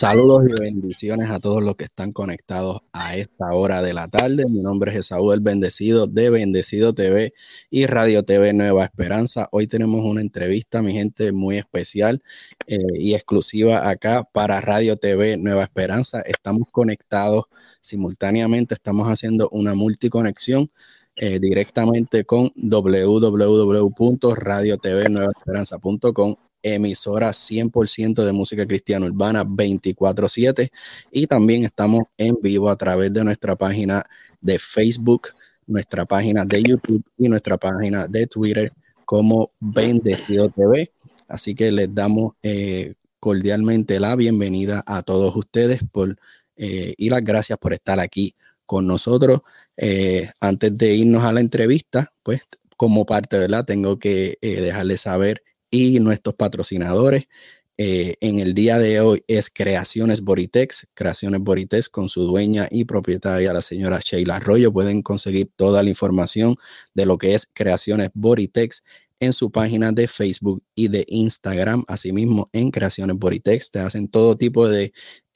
Saludos y bendiciones a todos los que están conectados a esta hora de la tarde. Mi nombre es Esaú Bendecido de Bendecido TV y Radio TV Nueva Esperanza. Hoy tenemos una entrevista, mi gente, muy especial eh, y exclusiva acá para Radio TV Nueva Esperanza. Estamos conectados simultáneamente, estamos haciendo una multiconexión eh, directamente con www.radiotvnuevaesperanza.com emisora 100% de música cristiana urbana 24/7 y también estamos en vivo a través de nuestra página de Facebook, nuestra página de YouTube y nuestra página de Twitter como Bendecido TV. Así que les damos eh, cordialmente la bienvenida a todos ustedes por, eh, y las gracias por estar aquí con nosotros. Eh, antes de irnos a la entrevista, pues como parte, ¿verdad? Tengo que dejarles saber y nuestros patrocinadores. Eh, en el día de hoy es Creaciones Boritex, Creaciones Boritex con su dueña y propietaria, la señora Sheila Arroyo. Pueden conseguir toda la información de lo que es Creaciones Boritex en su página de Facebook y de Instagram. Asimismo, en Creaciones Boritex te hacen todo tipo de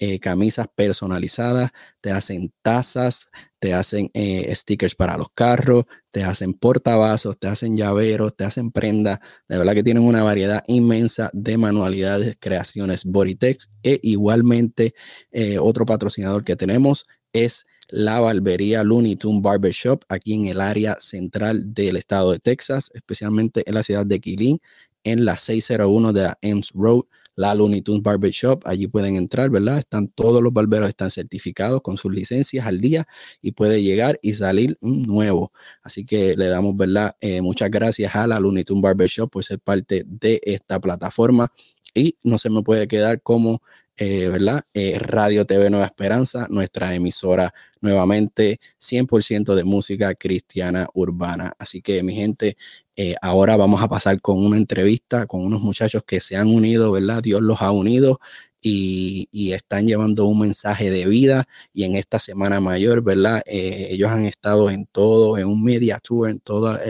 eh, camisas personalizadas, te hacen tazas, te hacen eh, stickers para los carros, te hacen portavasos, te hacen llaveros, te hacen prendas. De verdad que tienen una variedad inmensa de manualidades, creaciones Boritex. E igualmente, eh, otro patrocinador que tenemos es la barbería Looney Tunes Barbershop aquí en el área central del estado de Texas, especialmente en la ciudad de Quilín, en la 601 de Ames Road, la Looney Tunes Barbershop. Allí pueden entrar, ¿verdad? Están todos los barberos están certificados con sus licencias al día y puede llegar y salir un nuevo. Así que le damos, ¿verdad? Eh, muchas gracias a la Looney Tunes Barbershop por ser parte de esta plataforma y no se me puede quedar como eh, ¿verdad? Eh, Radio TV Nueva Esperanza, nuestra emisora nuevamente 100% de música cristiana urbana. Así que mi gente, eh, ahora vamos a pasar con una entrevista con unos muchachos que se han unido, ¿verdad? Dios los ha unido y, están llevando un mensaje de vida y en esta semana mayor, ¿verdad? ellos han estado en todo, en un media tour en toda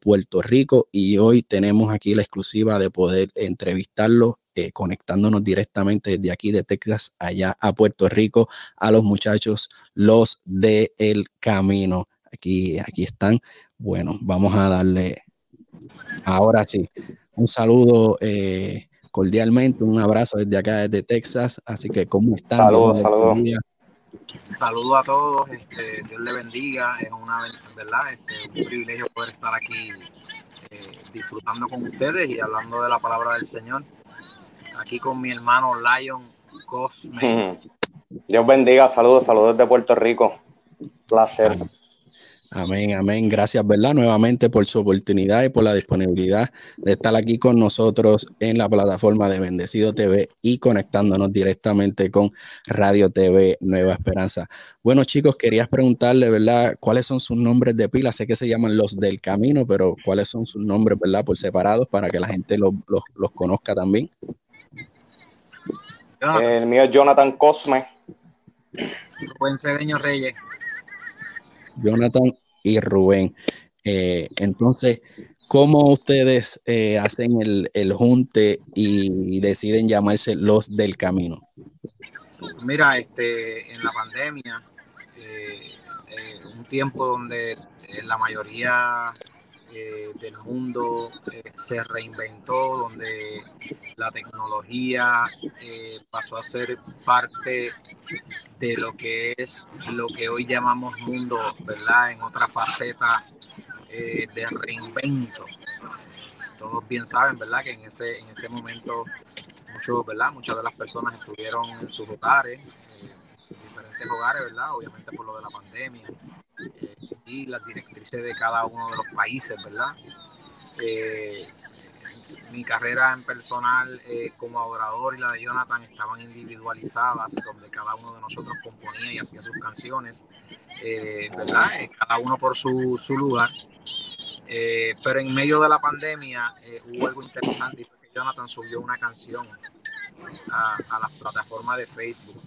Puerto Rico y hoy tenemos aquí la exclusiva de poder entrevistarlos eh, conectándonos directamente desde aquí de Texas allá a Puerto Rico a los muchachos, los de El Camino. Aquí, aquí están. Bueno, vamos a darle ahora sí un saludo eh, cordialmente, un abrazo desde acá, desde Texas. Así que, ¿cómo están? Saludos, saludos. Saludos a todos, este, Dios le bendiga, es una verdad, este, un privilegio poder estar aquí eh, disfrutando con ustedes y hablando de la palabra del Señor aquí con mi hermano Lion Cosme. Dios bendiga, saludos, saludos de Puerto Rico. Placer. Amén, amén. Gracias, ¿verdad? Nuevamente por su oportunidad y por la disponibilidad de estar aquí con nosotros en la plataforma de Bendecido TV y conectándonos directamente con Radio TV Nueva Esperanza. Bueno, chicos, querías preguntarle, ¿verdad? ¿Cuáles son sus nombres de pila? Sé que se llaman los del camino, pero ¿cuáles son sus nombres, ¿verdad? Por separados para que la gente los, los conozca también. El mío es Jonathan Cosme. Rubén Cedeño Reyes. Jonathan y Rubén. Eh, entonces, ¿cómo ustedes eh, hacen el, junte y deciden llamarse los del camino? Mira, este, en la pandemia, eh, un tiempo donde la mayoría eh, del mundo eh, se reinventó, donde la tecnología eh, pasó a ser parte de lo que es lo que hoy llamamos mundo, ¿verdad? En otra faceta de reinvento. Todos bien saben, ¿verdad? Que en ese, en ese momento muchos, ¿verdad? Muchas de las personas estuvieron en sus hogares, en diferentes hogares, ¿verdad? Obviamente por lo de la pandemia y las directrices de cada uno de los países, ¿verdad? Eh, mi carrera en personal eh, como adorador y la de Jonathan estaban individualizadas, donde cada uno de nosotros componía y hacía sus canciones, eh, ¿verdad? cada uno por su, su lugar. pero en medio de la pandemia hubo algo interesante Jonathan subió una canción a, a la plataforma de Facebook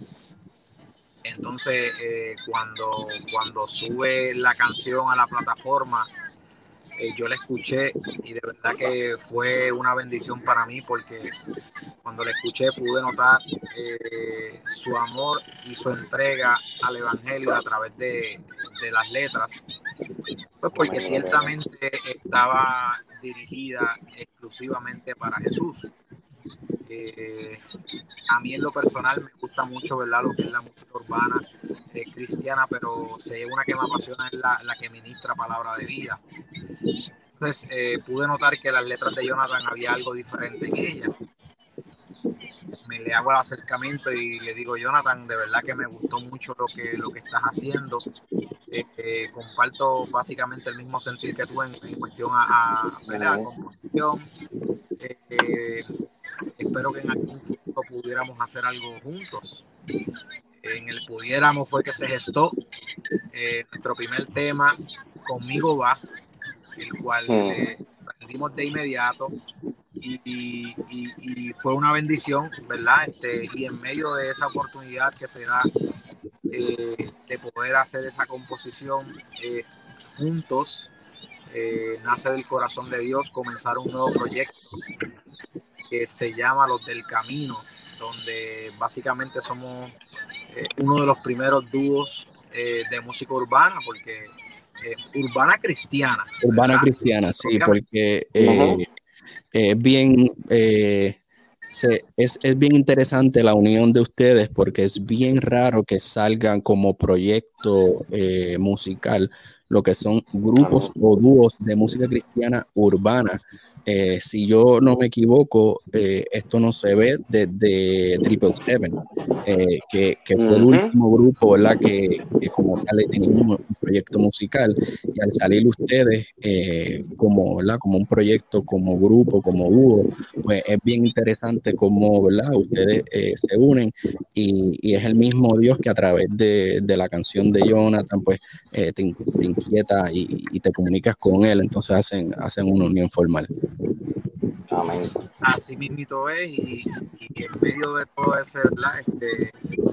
entonces, eh, cuando, cuando sube la canción a la plataforma, eh, yo la escuché y de verdad que fue una bendición para mí porque cuando la escuché pude notar eh, su amor y su entrega al Evangelio a través de, de las letras, pues porque ciertamente estaba dirigida exclusivamente para Jesús. Eh, a mí en lo personal me gusta mucho ¿verdad? lo que es la música urbana eh, cristiana, pero sé una que me apasiona es la, que ministra palabra de vida. Entonces eh, pude notar que las letras de Jonathan había algo diferente en ellas. Me le hago el acercamiento y le digo, Jonathan, de verdad que me gustó mucho lo que, lo que estás haciendo. comparto básicamente el mismo sentir que tú en, cuestión a, a, la composición espero que en algún futuro pudiéramos hacer algo juntos. En el pudiéramos fue que se gestó eh, nuestro primer tema, Conmigo va, el cual eh, aprendimos de inmediato y, fue una bendición, ¿verdad? Este, y en medio de esa oportunidad que se da eh, de poder hacer esa composición juntos, nace del corazón de Dios comenzar un nuevo proyecto que se llama Los del Camino, donde básicamente somos eh, uno de los primeros dúos eh, de música urbana, porque eh, urbana cristiana. Urbana cristiana, sí, porque es bien... es, es, bien interesante la unión de ustedes porque es bien raro que salgan como proyecto musical lo que son grupos o dúos de música cristiana urbana. Eh, si yo no me equivoco, eh, esto no se ve desde Triple Seven, eh, que, que, fue el último grupo ¿verdad? Que, que como tal tenía un, proyecto musical y al salir ustedes como, ¿verdad? como un proyecto, como grupo, como dúo, pues es bien interesante cómo ¿verdad? ustedes se unen y, y, es el mismo Dios que a través de, de la canción de Jonathan pues te, te, inquieta y, y, te comunicas con él, entonces hacen, hacen una unión formal. Así mismo es, y, en medio de todo ese, este,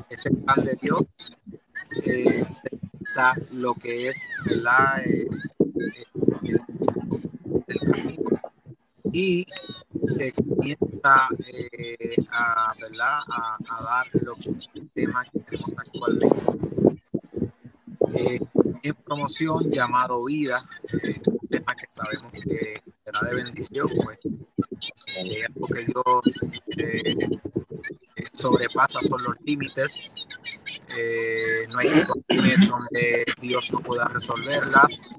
ese plan de Dios, eh, está lo que es ¿verdad? Eh, eh, el, camino y se comienza a, ¿verdad? A, dar lo que que tenemos actualmente. en promoción llamado Vida, un tema que sabemos que será de bendición, pues si algo que Dios eh, sobrepasa son los límites. Eh, no hay situaciones donde Dios no pueda resolverlas.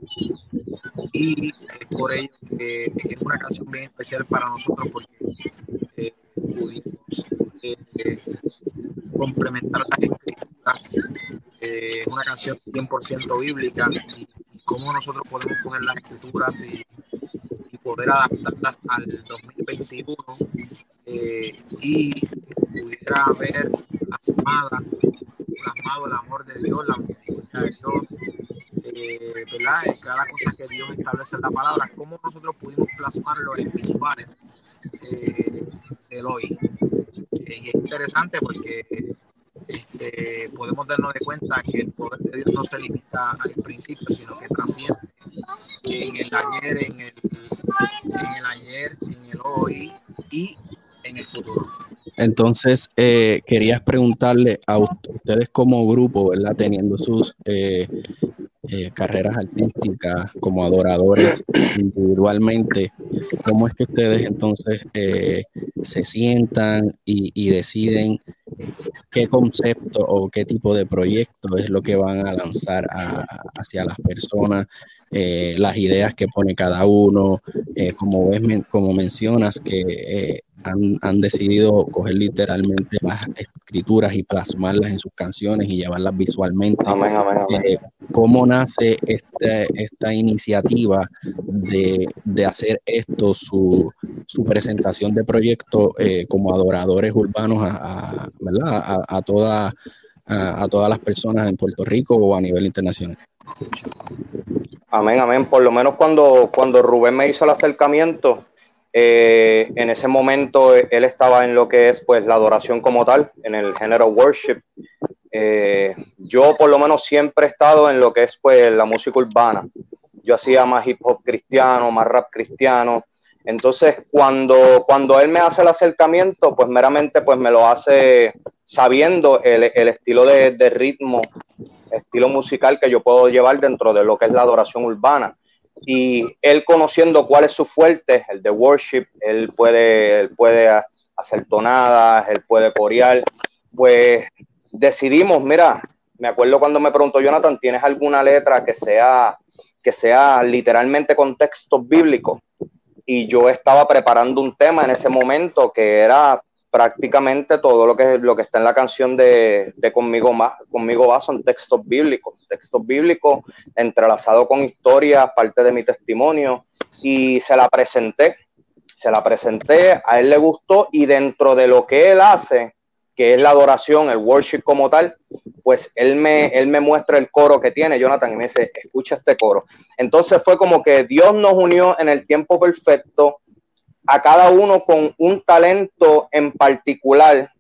Y es por ello que es una canción bien especial para nosotros porque eh, pudimos complementar las escrituras. es una canción 100% bíblica y, y cómo nosotros podemos poner las escrituras y poder adaptarlas al 2021 eh, y pudiera ver plasmada, plasmado el amor de Dios, la misericordia de Dios, eh, ¿verdad? cada cosa que Dios establece en la palabra, cómo nosotros pudimos plasmarlo en visuales eh, del hoy. Eh, y es interesante porque este, podemos darnos de cuenta que el poder de Dios no se limita al principio, sino que trasciende en el ayer, en el, en el ayer, en el hoy y en el futuro. Entonces, eh, querías preguntarle a ustedes como grupo, ¿verdad? Teniendo sus eh, eh, carreras artísticas como adoradores individualmente, ¿cómo es que ustedes entonces se sientan y, deciden qué concepto o qué tipo de proyecto es lo que van a lanzar hacia las personas eh, las ideas que pone cada uno, eh, como, ves, como mencionas, que eh, han, han, decidido coger literalmente las escrituras y plasmarlas en sus canciones y llevarlas visualmente. ¿Cómo nace este, esta iniciativa de, de, hacer esto, su, su presentación de proyecto como adoradores urbanos a, ¿verdad? a, a, toda, a todas las personas en Puerto Rico o a nivel internacional? Amén, amén. Por lo menos cuando, cuando Rubén me hizo el acercamiento, eh, en ese momento él estaba en lo que es pues la adoración como tal, en el género worship. Eh, yo por lo menos siempre he estado en lo que es pues la música urbana. yo hacía más hip hop cristiano, más rap cristiano. Entonces, cuando, cuando él me hace el acercamiento, pues meramente pues me lo hace sabiendo el, estilo de, de, ritmo, estilo musical que yo puedo llevar dentro de lo que es la adoración urbana. Y él conociendo cuál es su fuerte, el de worship, él puede, él puede hacer tonadas, él puede corear, pues decidimos, mira, me acuerdo cuando me preguntó Jonathan, ¿tienes alguna letra que sea, que sea literalmente con textos bíblicos? Y yo estaba preparando un tema en ese momento que era prácticamente todo lo que, lo que está en la canción de, de Conmigo, Conmigo va son textos bíblicos, textos bíblicos entrelazados con historias, parte de mi testimonio, y se la presenté, se la presenté, a él le gustó y dentro de lo que él hace, que es la adoración, el worship como tal, pues él me, él me muestra el coro que tiene, Jonathan, y me dice, escucha este coro. Entonces fue como que Dios nos unió en el tiempo perfecto, a cada uno con un talento en particular.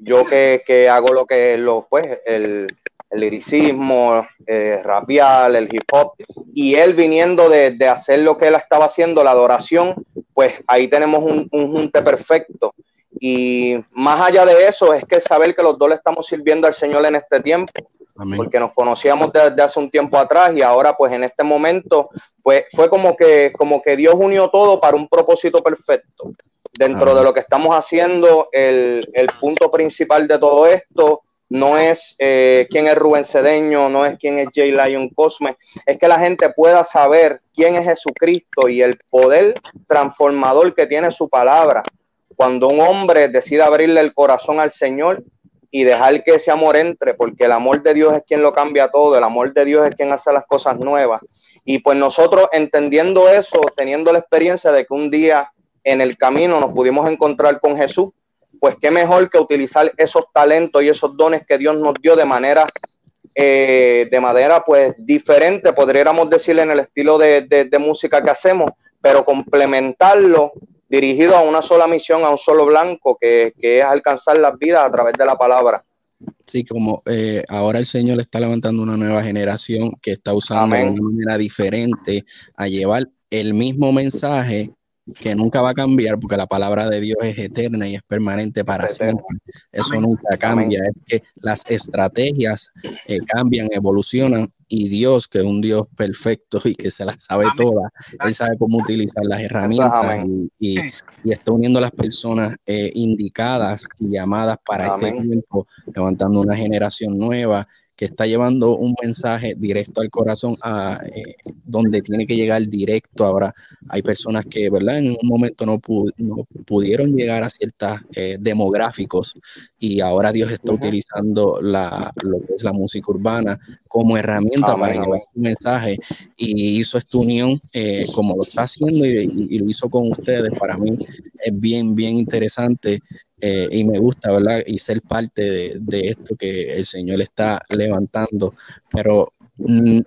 Yo que, hago lo que lo, pues, el, el liricismo, eh, rapial, el hip hop, y él viniendo de, hacer lo que él estaba haciendo, la adoración, pues ahí tenemos un, un junte perfecto. Y más allá de eso, es que saber que los dos le estamos sirviendo al Señor en este tiempo, porque nos conocíamos desde hace un tiempo atrás y ahora pues en este momento, pues fue como que, como que Dios unió todo para un propósito perfecto. Dentro de lo que estamos haciendo, el, el punto principal de todo esto no es eh, quién es Rubén Cedeño, no es quién es J. Lion Cosme, es que la gente pueda saber quién es Jesucristo y el poder transformador que tiene su palabra cuando un hombre decide abrirle el corazón al Señor y dejar que ese amor entre, porque el amor de Dios es quien lo cambia todo, el amor de Dios es quien hace las cosas nuevas. Y pues nosotros entendiendo eso, teniendo la experiencia de que un día en el camino nos pudimos encontrar con Jesús, pues qué mejor que utilizar esos talentos y esos dones que Dios nos dio de manera, eh, de manera pues diferente, podríamos decirle en el estilo de, de música que hacemos, pero complementarlo dirigido a una sola misión, a un solo blanco, que, es alcanzar las vidas a través de la palabra. Sí, como eh, ahora el Señor está levantando una nueva generación que está usando de una manera diferente a llevar el mismo mensaje que nunca va a cambiar porque la palabra de Dios es eterna y es permanente para siempre. Eso nunca cambia. Es que las estrategias eh, cambian, evolucionan y Dios, que es un Dios perfecto y que se las sabe todas, Él sabe cómo utilizar las herramientas y, está uniendo a las personas eh, indicadas y llamadas para este tiempo, levantando una generación nueva que está llevando un mensaje directo al corazón, a, eh, donde tiene que llegar directo. Ahora hay personas que, ¿verdad? En un momento no, pudieron llegar a ciertos eh, demográficos y ahora Dios está utilizando la, lo que es la música urbana como herramienta para llevar un mensaje y hizo esta unión eh, como lo está haciendo y, lo hizo con ustedes. Para mí es bien, bien interesante eh, y me gusta, ¿verdad? Y ser parte de, de, esto que el Señor está levantando. Pero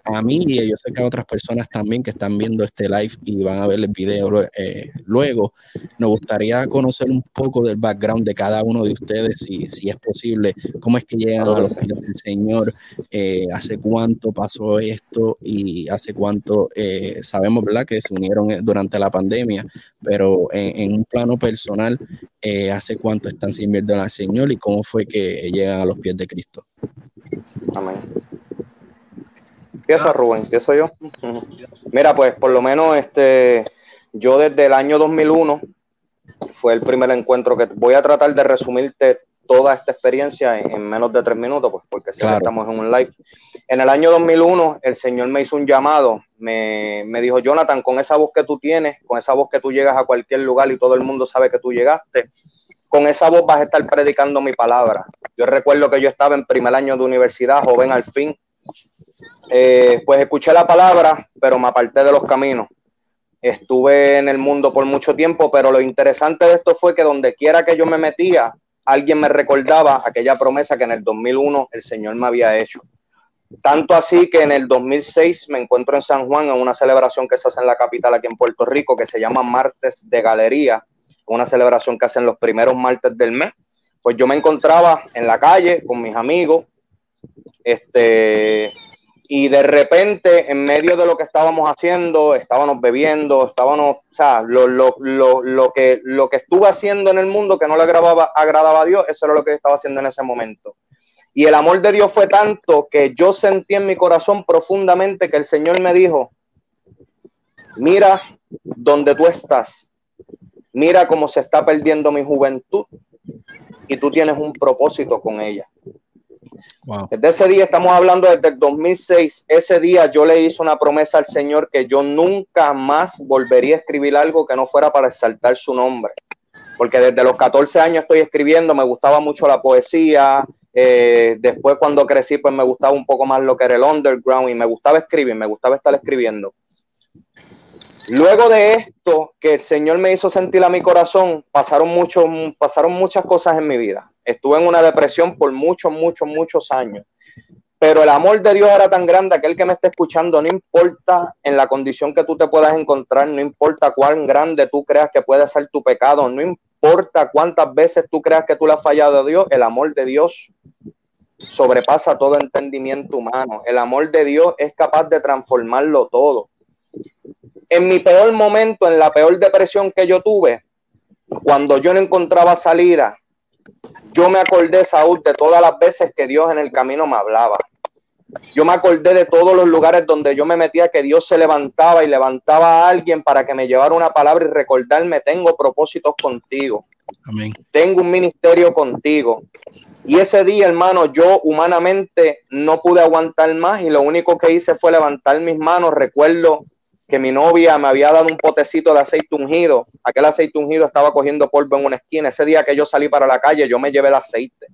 a mí y yo sé que a otras personas también que están viendo este live y van a ver el video eh, luego, nos gustaría conocer un poco del background de cada uno de ustedes, si, si es posible, cómo es que llegan a los pies del Señor, eh, hace cuánto pasó esto y hace cuánto eh, sabemos ¿verdad? que se unieron durante la pandemia, pero en, un plano personal, hace cuánto están sirviendo al Señor y cómo fue que llegan a los pies de Cristo. Amén. Empieza Rubén, empiezo yo. Mira, pues por lo menos este, yo desde el año 2001 fue el primer encuentro que voy a tratar de resumirte toda esta experiencia en, menos de tres minutos, pues porque si estamos en un live. En el año 2001 el Señor me hizo un llamado, me, me dijo, Jonathan, con esa voz que tú tienes, con esa voz que tú llegas a cualquier lugar y todo el mundo sabe que tú llegaste, con esa voz vas a estar predicando mi palabra. Yo recuerdo que yo estaba en primer año de universidad, joven al fin, eh, pues escuché la palabra, pero me aparté de los caminos. Estuve en el mundo por mucho tiempo, pero lo interesante de esto fue que donde quiera que yo me metía, alguien me recordaba aquella promesa que en el 2001 el Señor me había hecho. Tanto así que en el 2006 me encuentro en San Juan en una celebración que se hace en la capital aquí en Puerto Rico que se llama Martes de Galería, una celebración que hacen los primeros martes del mes. Pues yo me encontraba en la calle con mis amigos, este, y de repente, en medio de lo que estábamos haciendo, estábamos bebiendo, estábamos, o sea, lo, lo, lo, lo, que, lo que estuve haciendo en el mundo que no le agradaba, agradaba a Dios, eso era lo que estaba haciendo en ese momento. Y el amor de Dios fue tanto que yo sentí en mi corazón profundamente que el Señor me dijo, mira donde tú estás, mira cómo se está perdiendo mi juventud y tú tienes un propósito con ella. Desde ese día, estamos hablando desde el 2006, ese día yo le hice una promesa al Señor que yo nunca más volvería a escribir algo que no fuera para exaltar su nombre. Porque desde los 14 años estoy escribiendo, me gustaba mucho la poesía. Eh, después cuando crecí, pues me gustaba un poco más lo que era el underground y me gustaba escribir, me gustaba estar escribiendo. Luego de esto que el Señor me hizo sentir a mi corazón, pasaron, mucho, pasaron muchas cosas en mi vida. Estuve en una depresión por muchos, muchos, muchos años. Pero el amor de Dios era tan grande que el que me está escuchando, no importa en la condición que tú te puedas encontrar, no importa cuán grande tú creas que puede ser tu pecado, no importa cuántas veces tú creas que tú le has fallado a Dios, el amor de Dios sobrepasa todo entendimiento humano. El amor de Dios es capaz de transformarlo todo en mi peor momento, en la peor depresión que yo tuve, cuando yo no encontraba salida, yo me acordé, Saúl, de todas las veces que Dios en el camino me hablaba. Yo me acordé de todos los lugares donde yo me metía, que Dios se levantaba y levantaba a alguien para que me llevara una palabra y recordarme, tengo propósitos contigo. Amén. Tengo un ministerio contigo. Y ese día, hermano, yo humanamente no pude aguantar más y lo único que hice fue levantar mis manos. Recuerdo que mi novia me había dado un potecito de aceite ungido. Aquel aceite ungido estaba cogiendo polvo en una esquina. Ese día que yo salí para la calle, yo me llevé el aceite.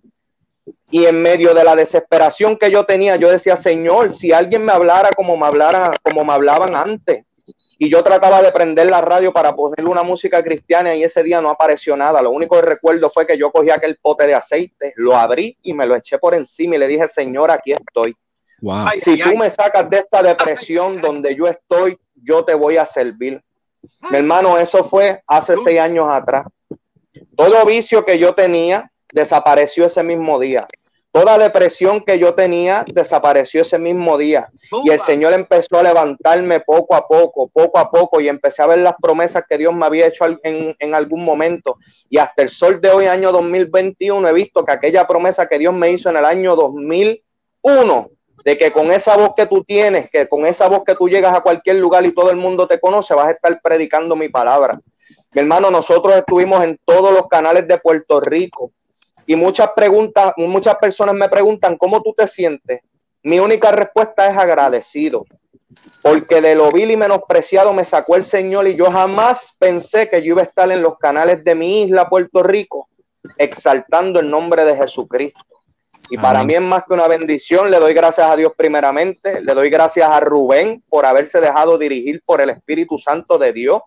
Y en medio de la desesperación que yo tenía, yo decía, Señor, si alguien me hablara como me hablara, como me hablaban antes. Y yo trataba de prender la radio para ponerle una música cristiana y ese día no apareció nada. Lo único que recuerdo fue que yo cogí aquel pote de aceite, lo abrí y me lo eché por encima y le dije, Señor, aquí estoy. Si tú me sacas de esta depresión donde yo estoy, yo te voy a servir. Mi hermano, eso fue hace seis años atrás. Todo vicio que yo tenía desapareció ese mismo día. Toda depresión que yo tenía desapareció ese mismo día. Y el Señor empezó a levantarme poco a poco, poco a poco, y empecé a ver las promesas que Dios me había hecho en, en algún momento. Y hasta el sol de hoy, año 2021, he visto que aquella promesa que Dios me hizo en el año 2001 de que con esa voz que tú tienes, que con esa voz que tú llegas a cualquier lugar y todo el mundo te conoce, vas a estar predicando mi palabra. Mi hermano, nosotros estuvimos en todos los canales de Puerto Rico y muchas preguntas, muchas personas me preguntan cómo tú te sientes. Mi única respuesta es agradecido, porque de lo vil y menospreciado me sacó el Señor y yo jamás pensé que yo iba a estar en los canales de mi isla, Puerto Rico, exaltando el nombre de Jesucristo. Y para mí es más que una bendición. Le doy gracias a Dios primeramente. Le doy gracias a Rubén por haberse dejado dirigir por el Espíritu Santo de Dios.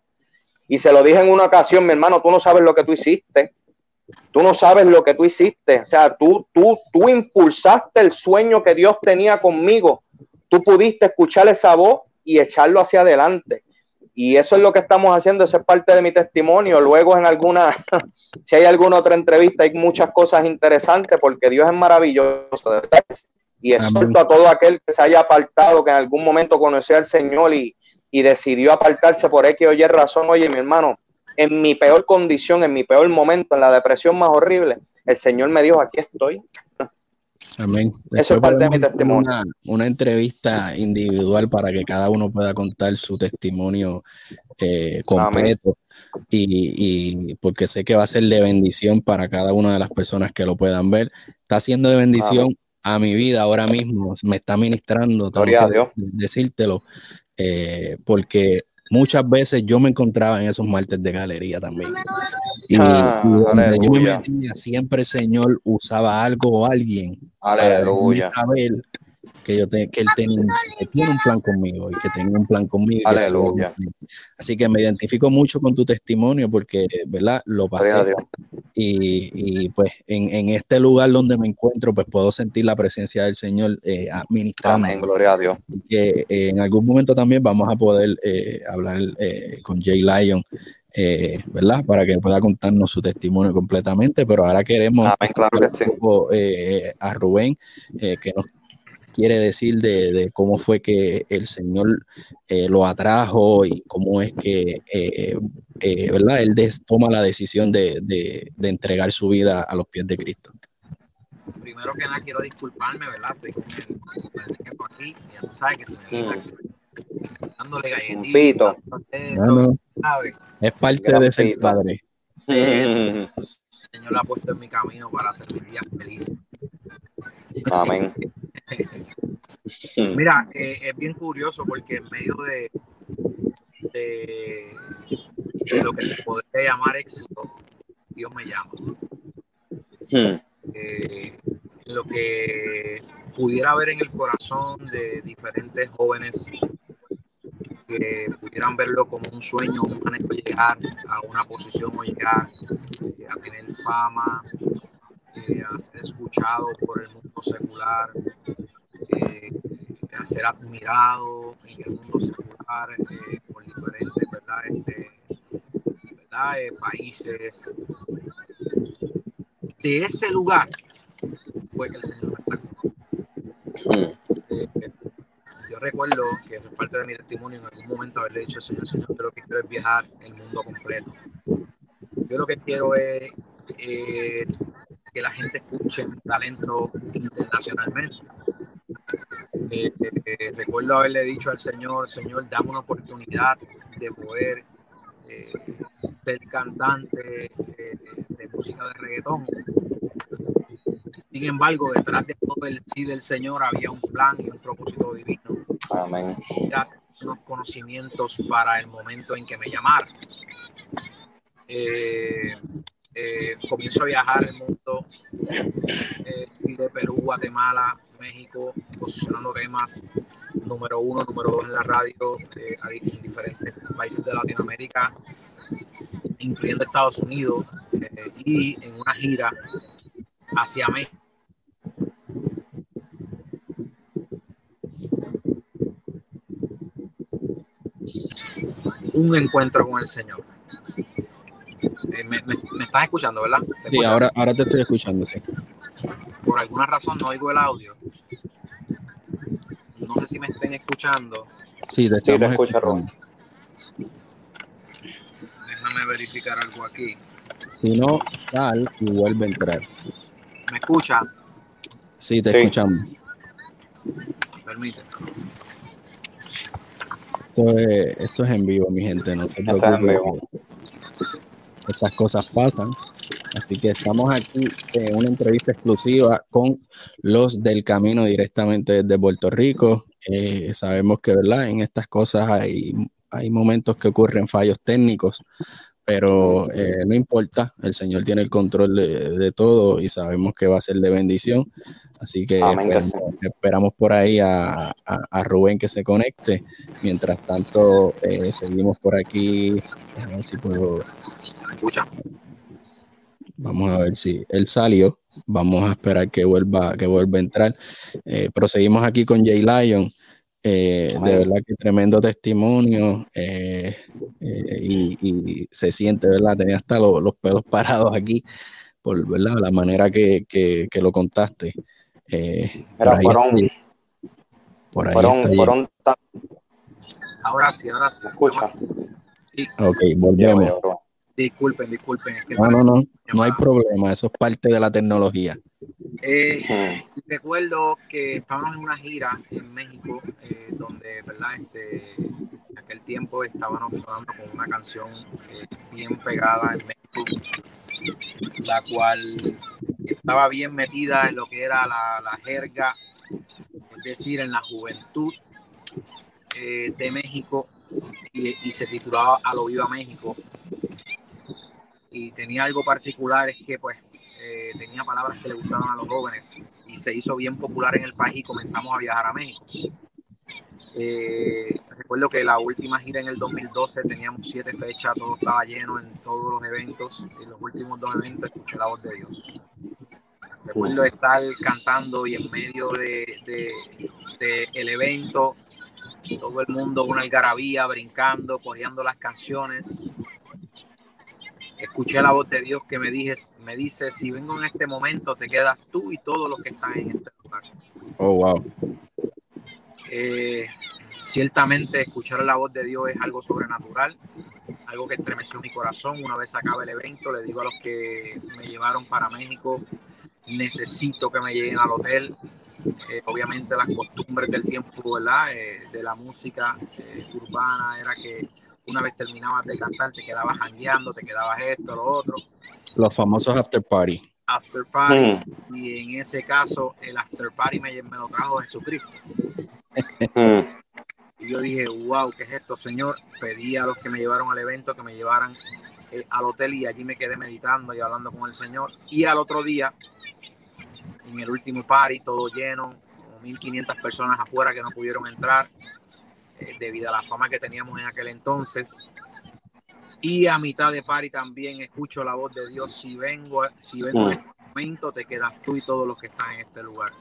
Y se lo dije en una ocasión, mi hermano, tú no sabes lo que tú hiciste. Tú no sabes lo que tú hiciste. O sea, tú, tú, tú impulsaste el sueño que Dios tenía conmigo. Tú pudiste escuchar esa voz y echarlo hacia adelante. Y eso es lo que estamos haciendo, esa es parte de mi testimonio. Luego en alguna, si hay alguna otra entrevista, hay muchas cosas interesantes porque Dios es maravilloso. De verdad. Y exhorto a todo aquel que se haya apartado, que en algún momento conoció al Señor y, y decidió apartarse por X o Y razón. Oye, mi hermano, en mi peor condición, en mi peor momento, en la depresión más horrible, el Señor me dijo, aquí estoy. Amén. Eso es parte de mi testimonio. Una, entrevista individual para que cada uno pueda contar su testimonio eh, completo. Y, porque sé que va a ser de bendición para cada una de las personas que lo puedan ver. Está siendo de bendición a mi vida ahora mismo. Me está ministrando. Gloria a Dios. Decírtelo. Eh, porque muchas veces yo me encontraba en esos martes de galería también. Y, ah, yo me metía, siempre el Señor usaba algo o alguien aleluya. para ver que yo que él tenía, tiene un plan conmigo y que tenía un plan conmigo. Aleluya. Así que me identifico mucho con tu testimonio porque, ¿verdad? Lo pasé. Y, y, pues en, en, este lugar donde me encuentro, pues puedo sentir la presencia del Señor eh, administrando. Amén, gloria a Dios. Que eh, en algún momento también vamos a poder eh, hablar eh, con Jay Lyon eh, ¿verdad? Para que pueda contarnos su testimonio completamente, pero ahora queremos claro que sí. eh, a Rubén eh, que nos quiere decir de, cómo fue que el Señor eh, lo atrajo y cómo es que, eh, eh, ¿verdad? Él toma la decisión de, entregar su vida a los pies de Cristo. Primero que nada quiero disculparme, ¿verdad? Estoy con el, con aquí, ya tú sabes que se me dándole galletitas. No, Es parte de ser padre. El Señor lo ha puesto en mi camino para hacer mi día feliz. Amén. Mira, eh, es bien curioso porque en medio de, de, lo que se podría llamar éxito, Dios me llama. Hmm. Eh, lo que pudiera haber en el corazón de diferentes jóvenes que pudieran verlo como un sueño, un anhelo llegar a una posición o llegar eh, a tener fama, a ser escuchado por el mundo secular, a ser admirado en el mundo secular eh, por diferentes ¿verdad? Este, ¿verdad? Eh, países. De ese lugar fue que el Señor me sacó. yo recuerdo que es parte de mi testimonio en algún momento haberle dicho al Señor, Señor, yo lo que quiero es viajar el mundo completo. Yo lo que quiero es que la gente escuche mi talento internacionalmente. Eh, eh, recuerdo haberle dicho al Señor, Señor, dame una oportunidad de poder eh, ser cantante de música de reggaetón. Sin embargo, detrás de todo el sí del Señor había un plan y un propósito divino. Amén. Unos conocimientos para el momento en que me llamara. Eh, comienzo a viajar el mundo, eh, de Perú, Guatemala, México, posicionando temas número uno, número dos en la radio, eh, en diferentes países de Latinoamérica, incluyendo Estados Unidos, eh, y en una gira hacia México. Un encuentro con el Señor eh, me, estás escuchando, ¿verdad? Sí, ahora, ahora te estoy escuchando, sí. Por alguna razón no oigo el audio. No sé si me estén escuchando. Sí, te, sí, escuchando. Déjame verificar algo aquí. Si no, sal y vuelve a entrar. ¿Me escucha? Sí, te escuchamos. Permite. Esto es, esto es en vivo, mi gente, no se preocupen estas cosas pasan. Así que estamos aquí en una entrevista exclusiva con los del camino directamente desde Puerto Rico. Eh, sabemos que, ¿verdad? En estas cosas hay, hay momentos que ocurren fallos técnicos, pero eh, no importa, el Señor tiene el control de, todo y sabemos que va a ser de bendición. Así que esperamos, por ahí a, Rubén que se conecte. Mientras tanto, eh, seguimos por aquí. A ver si puedo escucha. Vamos a ver si él salió. Vamos a esperar que vuelva, que vuelva a entrar. Eh, proseguimos aquí con Jay Lyon. Eh, de verdad que tremendo testimonio eh, y, se siente, ¿verdad? Tenía hasta los pelos parados aquí por ¿verdad? la manera que, lo contaste. por ahí fueron, Ahora sí, ahora se escucha. Sí. Ok, volvemos. Disculpen, disculpen. no, no, no, no hay problema, eso es parte de la tecnología. Eh, recuerdo que estábamos en una gira en México, eh, donde, ¿verdad? Este, en aquel tiempo estábamos sonando con una canción eh, bien pegada en México, la cual estaba bien metida en lo que era la, la jerga, es decir, en la juventud de México, y, y se titulaba A lo viva México y tenía algo particular, es que pues eh, tenía palabras que le gustaban a los jóvenes y se hizo bien popular en el país y comenzamos a viajar a México. Eh, recuerdo que la última gira en el 2012 teníamos siete fechas, todo estaba lleno en todos los eventos. Y los últimos dos eventos escuché la voz de Dios. Recuerdo estar cantando y en medio de, de el evento, todo el mundo una algarabía, brincando, coreando las canciones escuché la voz de Dios que me, dije, me dice, si vengo en este momento, te quedas tú y todos los que están en este lugar. Oh, wow. Eh, ciertamente escuchar la voz de Dios es algo sobrenatural, algo que estremeció mi corazón. Una vez acaba el evento, le digo a los que me llevaron para México, necesito que me lleguen al hotel. Eh, obviamente las costumbres del tiempo, ¿verdad? Eh, de la música eh, urbana era que una vez terminabas de cantar te quedabas jangueando, te quedabas esto, lo otro. Los famosos after party. After party. Mm. Y en ese caso el after party me, me lo trajo Jesucristo. Mm. Y yo dije, wow, ¿qué es esto, Señor? Pedí a los que me llevaron al evento que me llevaran al hotel y allí me quedé meditando y hablando con el Señor. Y al otro día en el último party, todo lleno, como 1500 personas afuera que no pudieron entrar eh, debido a la fama que teníamos en aquel entonces. Y a mitad de party también escucho la voz de Dios, si vengo, si vengo en este momento, te quedas tú y todos los que están en este lugar.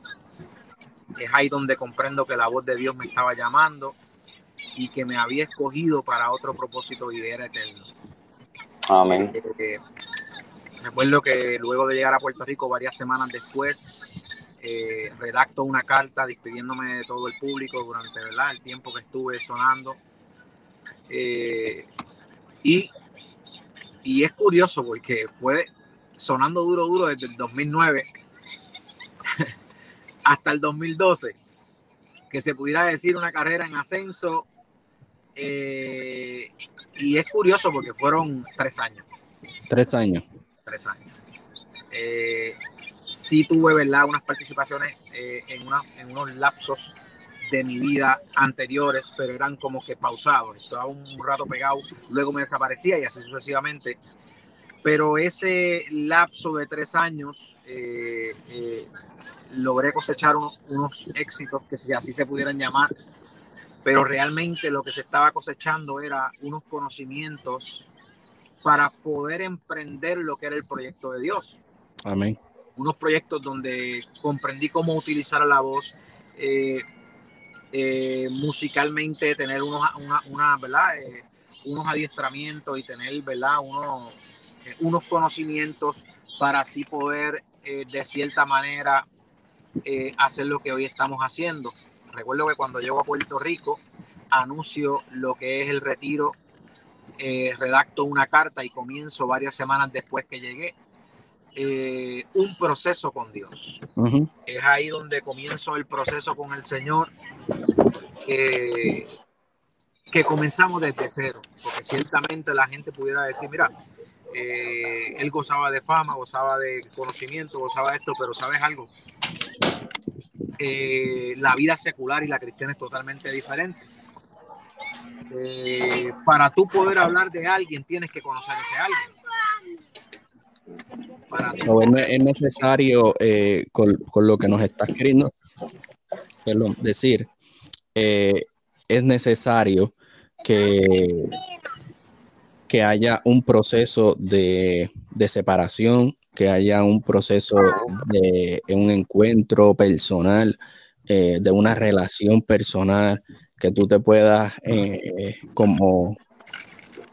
Es ahí donde comprendo que la voz de Dios me estaba llamando y que me había escogido para otro propósito y era eterno. Amén. Eh, Recuerdo que luego de llegar a Puerto Rico varias semanas después, eh, redacto una carta despidiéndome de todo el público durante ¿verdad? el tiempo que estuve sonando. Eh, y, y es curioso porque fue sonando duro, duro desde el 2009 hasta el 2012, que se pudiera decir una carrera en ascenso. Eh, y es curioso porque fueron tres años. Tres años tres años. Eh, sí tuve, ¿verdad?, unas participaciones eh, en, en unos lapsos de mi vida anteriores, pero eran como que pausados. Estaba un rato pegado, luego me desaparecía y así sucesivamente. Pero ese lapso de tres años eh, eh, logré cosechar unos éxitos que si así se pudieran llamar, pero realmente lo que se estaba cosechando era unos conocimientos para poder emprender lo que era el proyecto de Dios. Amén. Unos proyectos donde comprendí cómo utilizar la voz eh, eh, musicalmente, tener unos, una. Eh, unos adiestramientos y tener. Unos, unos conocimientos para así poder de cierta manera hacer lo que hoy estamos haciendo. Recuerdo que cuando llego a Puerto Rico anuncio lo que es el retiro redacto una carta y comienzo varias semanas después que llegué eh, un proceso con Dios. Es ahí donde comienzo el proceso con el Señor, eh, que comenzamos desde cero, porque ciertamente la gente pudiera decir, mira, él gozaba de fama, gozaba de conocimiento, gozaba de esto, pero ¿sabes algo? la vida secular y la cristiana es totalmente diferente eh, para tú poder hablar de alguien, tienes que conocer a ese alguien. Es necesario, eh, con, lo que nos estás queriendo decir, eh, es necesario que, que haya un proceso de, de separación, que haya un proceso de un encuentro personal, de una relación personal, que tú te puedas eh, como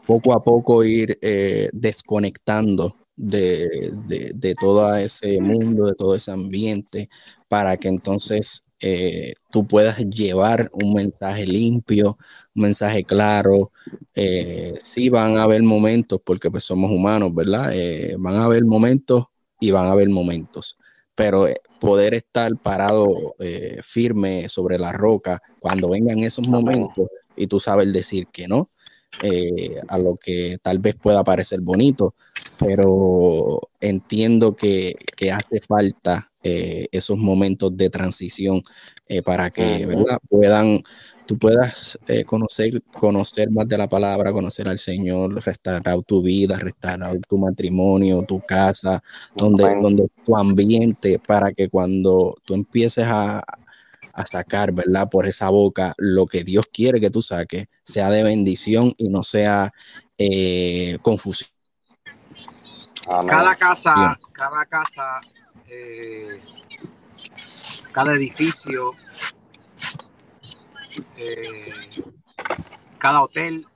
poco a poco ir eh, desconectando de, todo ese mundo, de todo ese ambiente, para que entonces eh, tú puedas llevar un mensaje limpio, un mensaje claro. sí van a haber momentos, porque pues somos humanos, ¿verdad? van a haber momentos y van a haber momentos pero eh, poder estar parado eh, firme sobre la roca cuando vengan esos momentos y tú sabes decir que no eh, a lo que tal vez pueda parecer bonito, pero entiendo que, hace falta esos momentos de transición para que puedan tú puedas eh, conocer, conocer más de la palabra, conocer al Señor, restaurar tu vida, restaurar tu matrimonio, tu casa, donde, donde tu ambiente, para que cuando tú empieces a, sacar, ¿verdad? Por esa boca lo que Dios quiere que tú saques, sea de bendición y no sea eh, confusión. Cada casa, cada casa, eh, cada edificio eh, cada hotel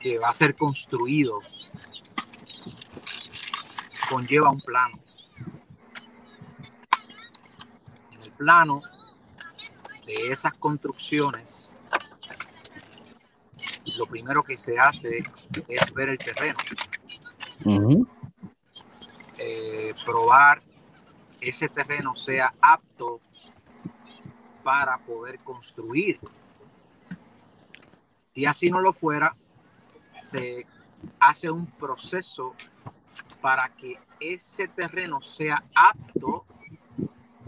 que va a ser construido conlleva un plano. Plano de esas construcciones, lo primero que se hace es ver el terreno. Eh, probar ese terreno sea apto para poder construir. Si así no lo fuera, se hace un proceso para que ese terreno sea apto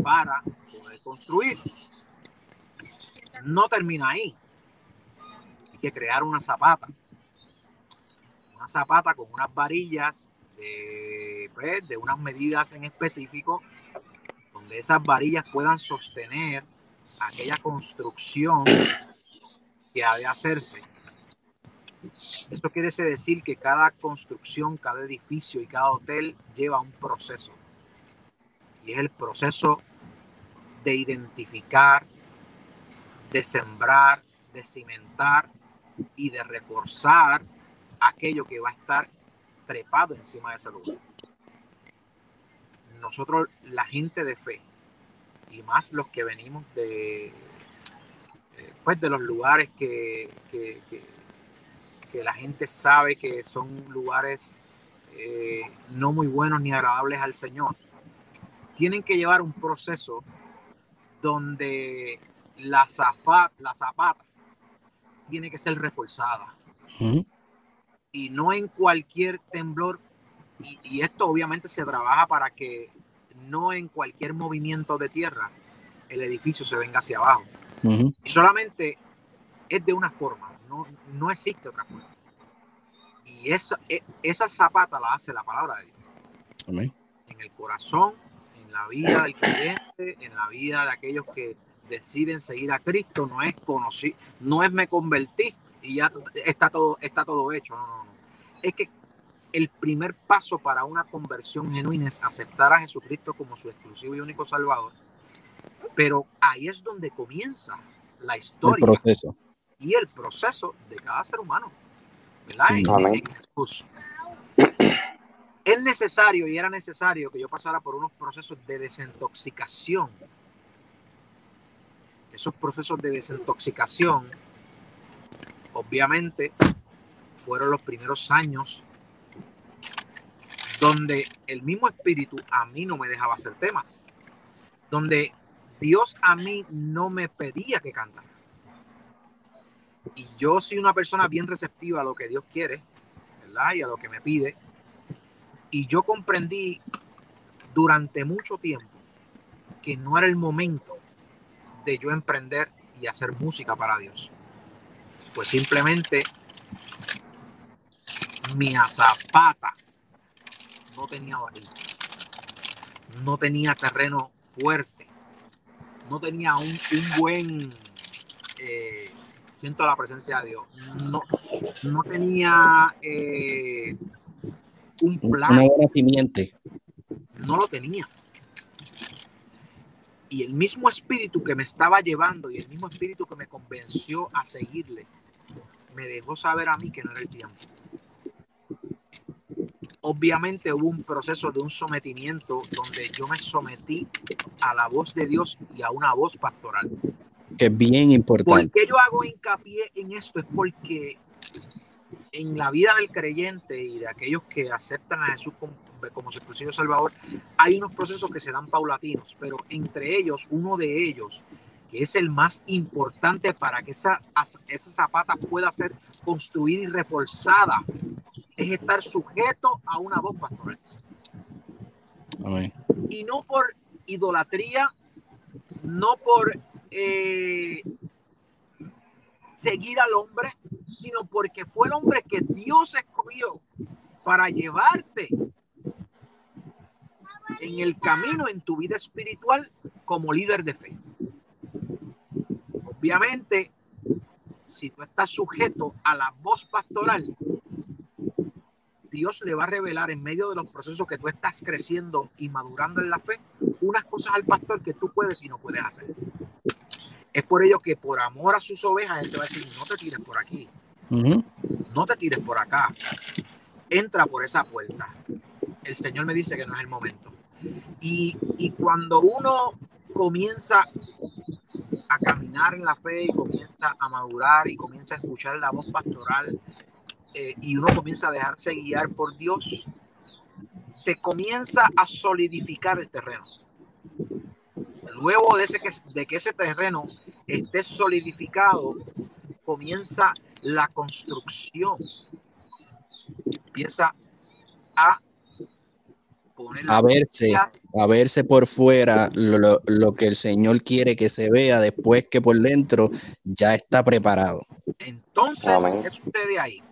para poder construir. No termina ahí. Hay que crear una zapata. Una zapata con unas varillas de, pues, de unas medidas en específico, donde esas varillas puedan sostener aquella construcción que ha de hacerse. Esto quiere decir que cada construcción, cada edificio y cada hotel lleva un proceso. Y es el proceso de identificar, de sembrar, de cimentar y de reforzar aquello que va a estar trepado encima de ese lugar. Nosotros, la gente de fe, y más los que venimos de, eh, pues de los lugares que, que, la gente sabe que son lugares eh, no muy buenos ni agradables al Señor, tienen que llevar un proceso donde la, zapata, la zapata tiene que ser reforzada. Y no en cualquier temblor. Y, esto obviamente se trabaja para que no en cualquier movimiento de tierra el edificio se venga hacia abajo. Y solamente es de una forma, no, no existe otra forma. Y esa, e, esa zapata la hace la palabra de Dios. En el corazón la vida del creyente, en la vida de aquellos que deciden seguir a Cristo, no es conocer, no es me convertí y ya está todo, está todo hecho. No, no, no. Es que el primer paso para una conversión genuina es aceptar a Jesucristo como su exclusivo y único Salvador. Pero ahí es donde comienza la historia proceso. y el proceso de cada ser humano. ¿verdad? Es necesario y era necesario que yo pasara por unos procesos de desintoxicación. Esos procesos de desintoxicación, obviamente, fueron los primeros años donde el mismo espíritu a mí no me dejaba hacer temas, donde Dios a mí no me pedía que cantara. Y yo soy una persona bien receptiva a lo que Dios quiere, ¿verdad? Y a lo que me pide. Y yo comprendí durante mucho tiempo que no era el momento de yo emprender y hacer música para Dios. Pues simplemente mi azapata no tenía varilla, no tenía terreno fuerte, no tenía un, buen, eh, siento la presencia de Dios, no, no tenía eh, un plan. No lo tenía. Y el mismo espíritu que me estaba llevando y el mismo espíritu que me convenció a seguirle, me dejó saber a mí que no era el tiempo. Obviamente hubo un proceso de un sometimiento donde yo me sometí a la voz de Dios y a una voz pastoral. Que es bien importante. ¿Por qué yo hago hincapié en esto? Es porque en la vida del creyente y de aquellos que aceptan a Jesús como, su exclusivo Salvador, hay unos procesos que se dan paulatinos, pero entre ellos, uno de ellos, que es el más importante para que esa, esa zapata pueda ser construida y reforzada, es estar sujeto a una voz pastoral. Y no por idolatría, no por eh, seguir al hombre, sino porque fue el hombre que Dios escogió para llevarte en el camino en tu vida espiritual como líder de fe. Obviamente, si tú estás sujeto a la voz pastoral, Dios le va a revelar en medio de los procesos que tú estás creciendo y madurando en la fe, unas cosas al pastor que tú puedes y no puedes hacer. Es por ello que por amor a sus ovejas, él te va a decir, no te tires por aquí, no te tires por acá, entra por esa puerta. El Señor me dice que no es el momento. Y, y cuando uno comienza a caminar en la fe y comienza a madurar y comienza a escuchar la voz pastoral eh, y uno comienza a dejarse guiar por Dios, se comienza a solidificar el terreno. Luego de, ese que, de que ese terreno esté solidificado, comienza la construcción. Empieza a poner a verse, a verse por fuera lo, lo, que el Señor quiere que se vea después que por dentro ya está preparado. Entonces, ¿qué sucede ahí?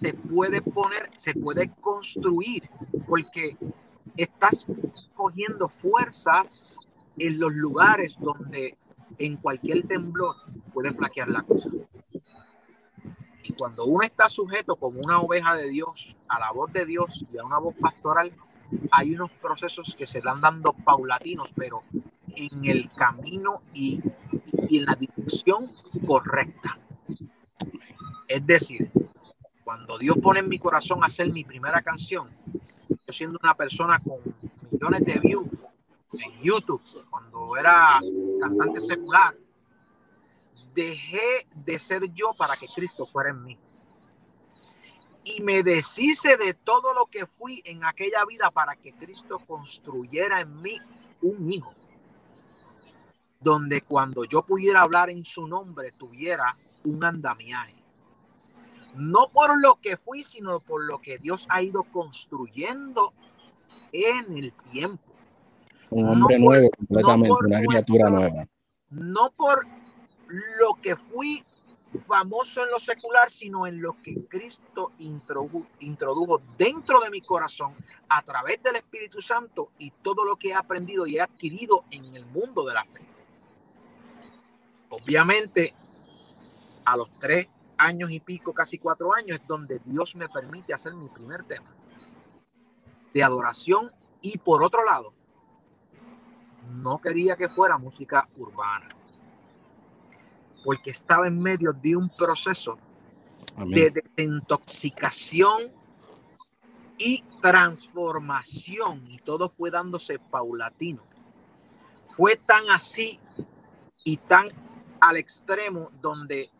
Se puede poner, se puede construir, porque estás cogiendo fuerzas en los lugares donde en cualquier temblor puede flaquear la cosa. Y cuando uno está sujeto como una oveja de Dios a la voz de Dios y a una voz pastoral, hay unos procesos que se van dando paulatinos, pero en el camino y, y en la dirección correcta. Es decir, cuando Dios pone en mi corazón hacer mi primera canción, yo siendo una persona con millones de views en YouTube, cuando era cantante secular, dejé de ser yo para que Cristo fuera en mí. Y me deshice de todo lo que fui en aquella vida para que Cristo construyera en mí un hijo. Donde cuando yo pudiera hablar en su nombre tuviera un andamiaje. No por lo que fui, sino por lo que Dios ha ido construyendo en el tiempo. Un hombre nuevo, completamente, una criatura nueva. No por lo que fui famoso en lo secular, sino en lo que Cristo introdujo, introdujo, dentro de mi corazón a través del Espíritu Santo y todo lo que he aprendido y he adquirido en el mundo de la fe. Obviamente, a los tres años y pico, casi cuatro años, es donde Dios me permite hacer mi primer tema de adoración y por otro lado, no quería que fuera música urbana porque estaba en medio de un proceso de desintoxicación y transformación y todo fue dándose paulatino. Fue tan así y tan al extremo donde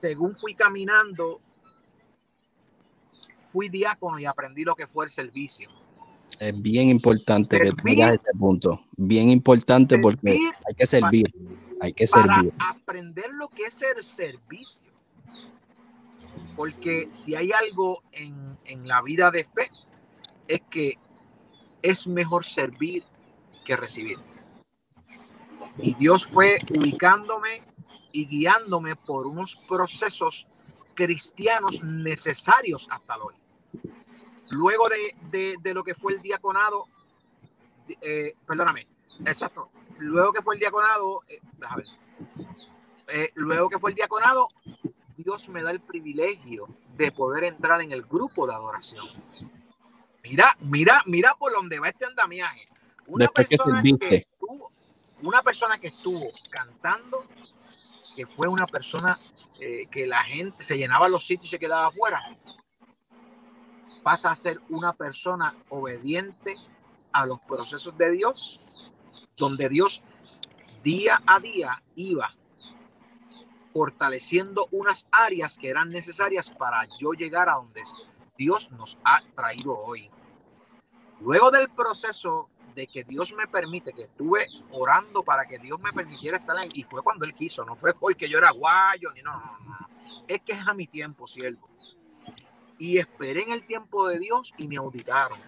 según fui caminando, fui diácono y aprendí lo que fue el servicio. Es bien importante que ese punto. Bien importante porque hay que servir. Hay que servir. Aprender lo que es el servicio. Porque si hay algo en, en la vida de fe, es que es mejor servir que recibir. Y Dios fue ubicándome y guiándome por unos procesos cristianos necesarios hasta hoy. Luego de, de, de lo que fue el diaconado, eh, perdóname, exacto, luego que fue el diaconado, eh, eh, luego que fue el diaconado, Dios me da el privilegio de poder entrar en el grupo de adoración. Mira, mira, mira por donde va este andamiaje. Una persona que, estuvo, una persona que estuvo cantando, que fue una persona eh, que la gente se llenaba los sitios y se quedaba afuera, pasa a ser una persona obediente a los procesos de Dios donde Dios día a día iba fortaleciendo unas áreas que eran necesarias para yo llegar a donde Dios nos ha traído hoy. Luego del proceso de que Dios me permite, que estuve orando para que Dios me permitiera estar ahí, y fue cuando Él quiso, no fue porque yo era guayo, ni no, no, no, es que es a mi tiempo, siervo. Y esperé en el tiempo de Dios y me auditaron.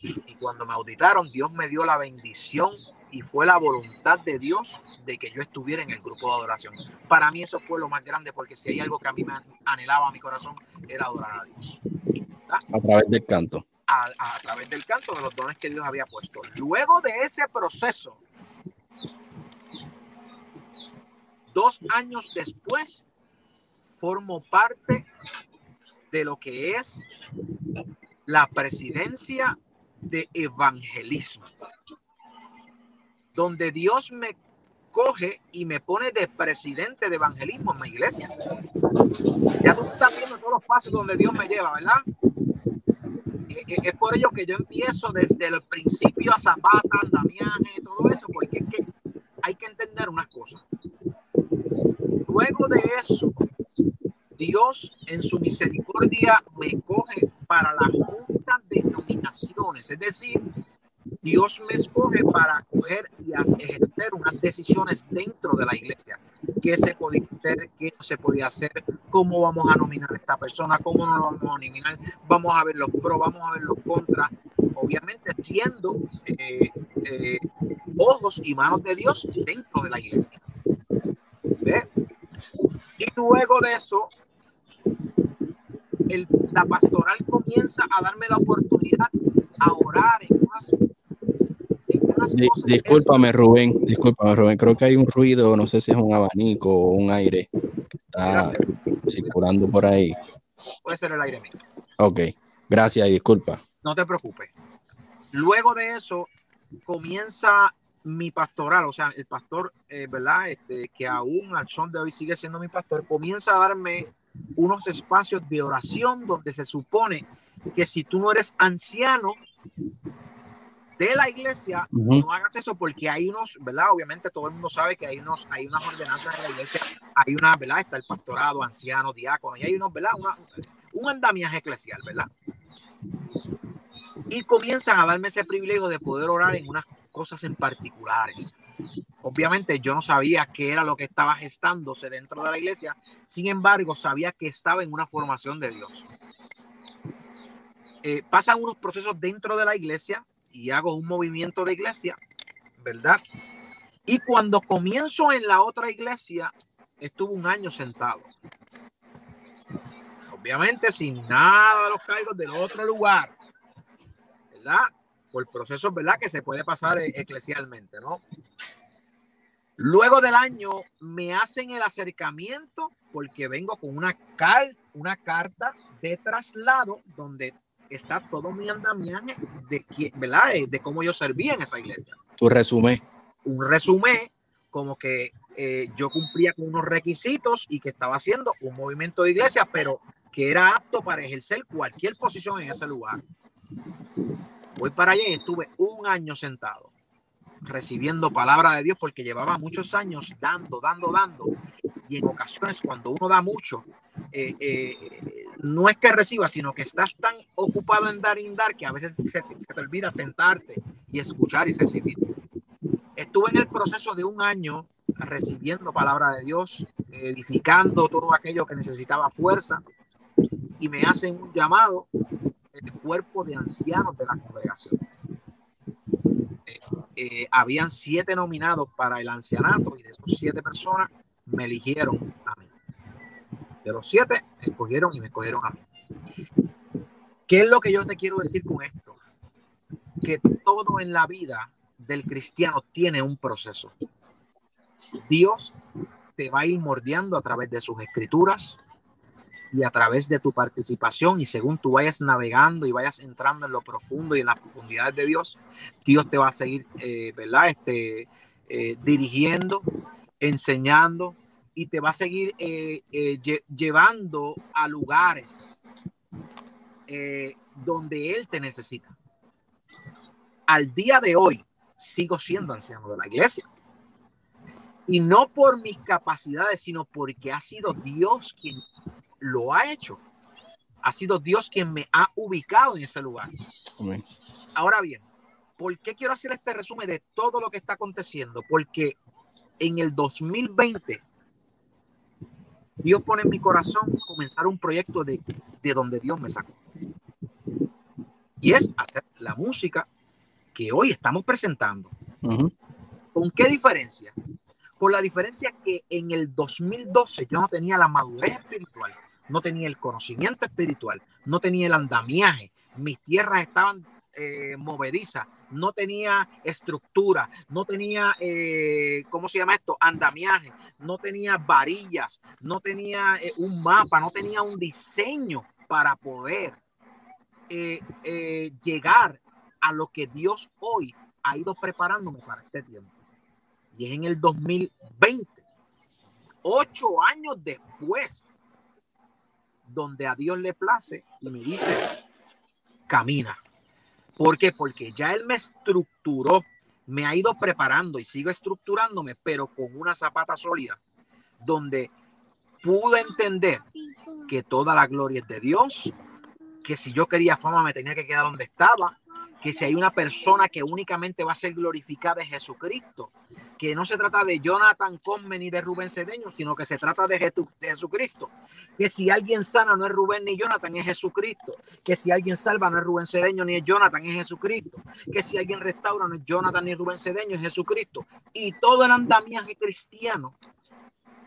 Y cuando me auditaron, Dios me dio la bendición y fue la voluntad de Dios de que yo estuviera en el grupo de adoración. Para mí eso fue lo más grande porque si hay algo que a mí me anhelaba mi corazón era adorar a Dios. A través del canto. A, través del canto de los dones que Dios había puesto. Luego de ese proceso, dos años después, formo parte de lo que es la presidencia de evangelismo donde Dios me coge y me pone de presidente de evangelismo en mi iglesia. Ya tú estás viendo todos los pasos donde Dios me lleva, ¿verdad? E, es por ello que yo empiezo desde el principio a zapata, andamiaje, todo eso, porque es que hay que entender unas cosas. Luego de eso, Dios en su misericordia me coge para la junta de nominaciones, es decir, Dios me escoge para coger y ejercer unas decisiones dentro de la iglesia. ¿Qué se podía hacer? ¿Qué no se podía hacer? ¿Cómo vamos a nominar a esta persona? ¿Cómo no lo vamos a nominar? Vamos a ver los pros, vamos a ver los contras. Obviamente siendo eh, eh, ojos y manos de Dios dentro de la iglesia. Y luego de eso, la pastoral comienza a darme la oportunidad a orar discúlpame, Rubén, discúlpame, Rubén. Creo que hay un ruido, no sé si es un abanico o un aire que está circulando por ahí. Puede ser el aire mío. Ok, gracias y disculpa. No te preocupes. Luego de eso, comienza mi pastoral, o sea, el pastor, eh, ¿verdad? Este, que aún al son de hoy sigue siendo mi pastor, comienza a darme unos espacios de oración donde se supone que si tú no eres anciano, de la iglesia, no hagas eso porque hay unos, ¿verdad? Obviamente todo el mundo sabe que hay unos, hay unas ordenanzas en la iglesia, hay una, ¿verdad? Está el pastorado, anciano, diácono, y hay unos, ¿verdad? un andamiaje eclesial, ¿verdad? Y comienzan a darme ese privilegio de poder orar en unas cosas en particulares. Obviamente yo no sabía qué era lo que estaba gestándose dentro de la iglesia, sin embargo sabía que estaba en una formación de Dios. Eh, pasan unos procesos dentro de la iglesia, y hago un movimiento de iglesia, ¿verdad? Y cuando comienzo en la otra iglesia, estuve un año sentado. Obviamente sin nada de los cargos del otro lugar, ¿verdad? Por procesos, ¿verdad? Que se puede pasar e-, eclesialmente, ¿no? Luego del año me hacen el acercamiento porque vengo con una, cal, una carta de traslado donde está todo mi andamiaje de, ¿verdad? de cómo yo servía en esa iglesia. Tu resumen. Un resumen como que eh, yo cumplía con unos requisitos y que estaba haciendo un movimiento de iglesia, pero que era apto para ejercer cualquier posición en ese lugar. Voy para allá y estuve un año sentado recibiendo palabra de Dios porque llevaba muchos años dando, dando, dando. Y en ocasiones cuando uno da mucho, eh, eh, no es que reciba, sino que estás tan ocupado en dar y dar que a veces se, te olvida sentarte y escuchar y recibir. Estuve en el proceso de un año recibiendo palabra de Dios, edificando todo aquello que necesitaba fuerza y me hacen un llamado el cuerpo de ancianos de la congregación. Eh, eh, habían siete nominados para el ancianato y de esos siete personas me eligieron a mí. De los siete, escogieron y me escogieron a mí. ¿Qué es lo que yo te quiero decir con esto? Que todo en la vida del cristiano tiene un proceso. Dios te va a ir mordiendo a través de sus escrituras y a través de tu participación y según tú vayas navegando y vayas entrando en lo profundo y en las profundidades de Dios, Dios te va a seguir, eh, ¿verdad? Este, eh, dirigiendo, enseñando, y te va a seguir eh, eh, llevando a lugares eh, donde Él te necesita. Al día de hoy sigo siendo anciano de la iglesia. Y no por mis capacidades, sino porque ha sido Dios quien lo ha hecho. Ha sido Dios quien me ha ubicado en ese lugar. Ahora bien, ¿por qué quiero hacer este resumen de todo lo que está aconteciendo? Porque en el 2020 Dios pone en mi corazón comenzar un proyecto de, donde Dios me sacó. Y es hacer la música que hoy estamos presentando. ¿Con qué diferencia? Con la diferencia que en el 2012 yo no tenía la madurez espiritual, no tenía el conocimiento espiritual, no tenía el andamiaje, mis tierras estaban eh, movediza, no tenía estructura, no tenía, eh, ¿cómo se llama esto? Andamiaje, no tenía varillas, no tenía eh, un mapa, no tenía un diseño para poder llegar a lo que Dios hoy ha ido preparándome para este tiempo. Y es en el 2020, ocho años después, donde a Dios le place y me dice, camina. ¿Por qué? Porque ya Él me estructuró, me ha ido preparando y sigo estructurándome, pero con una zapata sólida, donde pude entender que toda la gloria es de Dios, que si yo quería fama me tenía que quedar donde estaba, que si hay una persona que únicamente va a ser glorificada es Jesucristo, que no se trata de Jonathan Conmen ni de Rubén Cedeño, sino que se trata de, Jesucristo, que si alguien sana no es Rubén ni Jonathan, es Jesucristo, que si alguien salva no es Rubén Cedeño ni es Jonathan, es Jesucristo, que si alguien restaura no es Jonathan ni Rubén Cedeño, es Jesucristo, y todo el andamiaje cristiano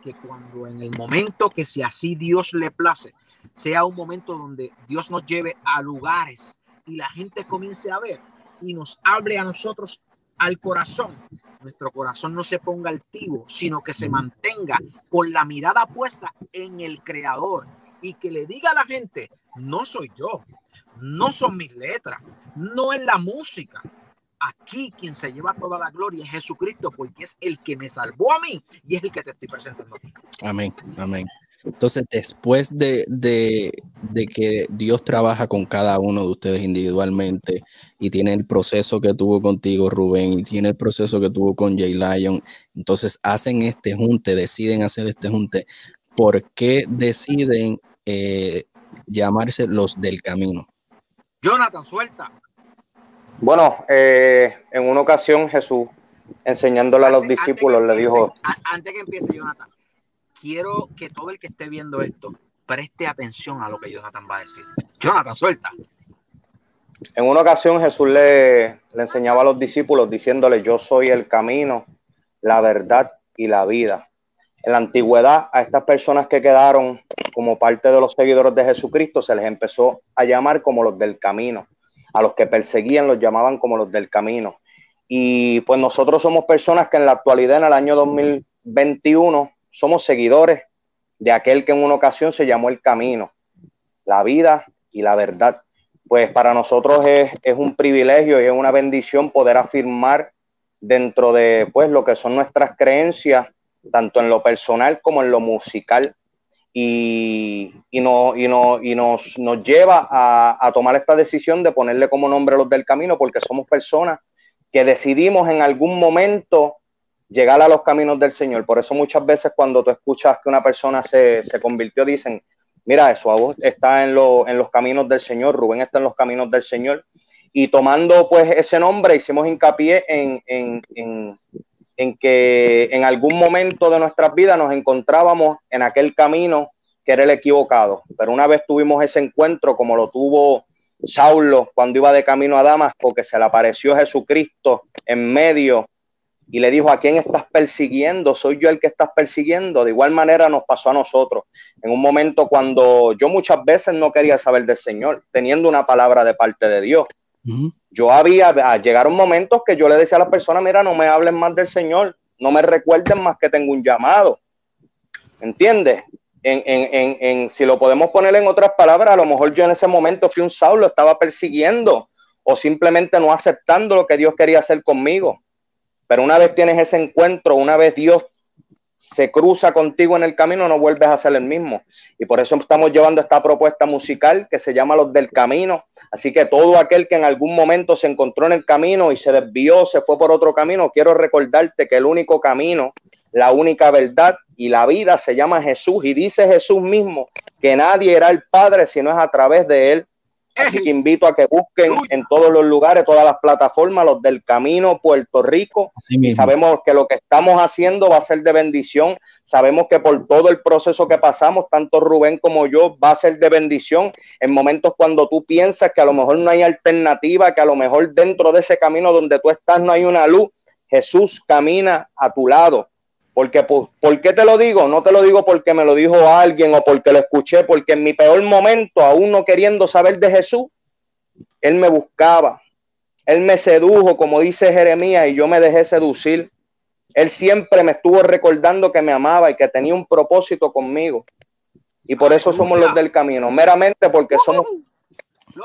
que cuando en el momento que si así Dios le place, sea un momento donde Dios nos lleve a lugares y la gente comience a ver y nos hable a nosotros al corazón, nuestro corazón no se ponga altivo, sino que se mantenga con la mirada puesta en el creador y que le diga a la gente, no soy yo, no son mis letras, no es la música, aquí quien se lleva toda la gloria es Jesucristo, porque es el que me salvó a mí y es el que te estoy presentando aquí. Amén, amén. Entonces, después de, que Dios trabaja con cada uno de ustedes individualmente y tiene el proceso que tuvo contigo, Rubén, y tiene el proceso que tuvo con Jay Lion, entonces hacen este junte, deciden hacer este junte. ¿Por qué deciden eh, llamarse los del camino? Jonathan, suelta. Bueno, eh, en una ocasión Jesús, enseñándole a los discípulos, le dijo... Antes que empiece, Jonathan, quiero que todo el que esté viendo esto preste atención a lo que Jonathan va a decir. Jonathan, suelta. En una ocasión Jesús le, le enseñaba a los discípulos diciéndole, yo soy el camino, la verdad y la vida. En la antigüedad, a estas personas que quedaron como parte de los seguidores de Jesucristo se les empezó a llamar como los del camino a los que perseguían los llamaban como los del camino. Y pues nosotros somos personas que en la actualidad, en el año 2021, somos seguidores de aquel que en una ocasión se llamó el camino, la vida y la verdad. Pues para nosotros es, un privilegio y es una bendición poder afirmar dentro de pues lo que son nuestras creencias, tanto en lo personal como en lo musical y, y, no, y, y nos, nos lleva a, a, tomar esta decisión de ponerle como nombre a los del camino, porque somos personas que decidimos en algún momento llegar a los caminos del Señor. Por eso muchas veces cuando tú escuchas que una persona se, se convirtió, dicen, mira, eso está en, lo, en los caminos del Señor, Rubén está en los caminos del Señor. Y tomando pues ese nombre, hicimos hincapié en, en, en en que en algún momento de nuestras vidas nos encontrábamos en aquel camino que era el equivocado. Pero una vez tuvimos ese encuentro, como lo tuvo Saulo cuando iba de camino a Damasco, que se le apareció Jesucristo en medio y le dijo, ¿a quién estás persiguiendo? Soy yo el que estás persiguiendo. De igual manera nos pasó a nosotros. En un momento cuando yo muchas veces no quería saber del Señor, teniendo una palabra de parte de Dios. Yo había, llegaron momentos que yo le decía a las personas, mira, no me hablen más del Señor, no me recuerden más que tengo un llamado. ¿Entiendes? En, en, en, si lo podemos poner en otras palabras, a lo mejor yo en ese momento fui un Saulo, estaba persiguiendo o simplemente no aceptando lo que Dios quería hacer conmigo. Pero una vez tienes ese encuentro, una vez Dios se cruza contigo en el camino, no vuelves a ser el mismo. Y por eso estamos llevando esta propuesta musical que se llama Los del Camino. Así que todo aquel que en algún momento se encontró en el camino y se desvió, se fue por otro camino, quiero recordarte que el único camino, la única verdad y la vida se llama Jesús. Y dice Jesús mismo que nadie era el Padre si no es a través de él. Así que invito a que busquen en todos los lugares, todas las plataformas, los del Camino Puerto Rico. Y sabemos que lo que estamos haciendo va a ser de bendición. Sabemos que por todo el proceso que pasamos, tanto Rubén como yo, va a ser de bendición en momentos cuando tú piensas que a lo mejor no hay alternativa, que a lo mejor dentro de ese camino donde tú estás no hay una luz. Jesús camina a tu lado. Porque, ¿por, qué te lo digo? No te lo digo porque me lo dijo alguien o porque lo escuché, porque en mi peor momento, aún no queriendo saber de Jesús, Él me buscaba, Él me sedujo, como dice Jeremías, y yo me dejé seducir. Él siempre me estuvo recordando que me amaba y que tenía un propósito conmigo. Y por eso somos los del camino, meramente porque somos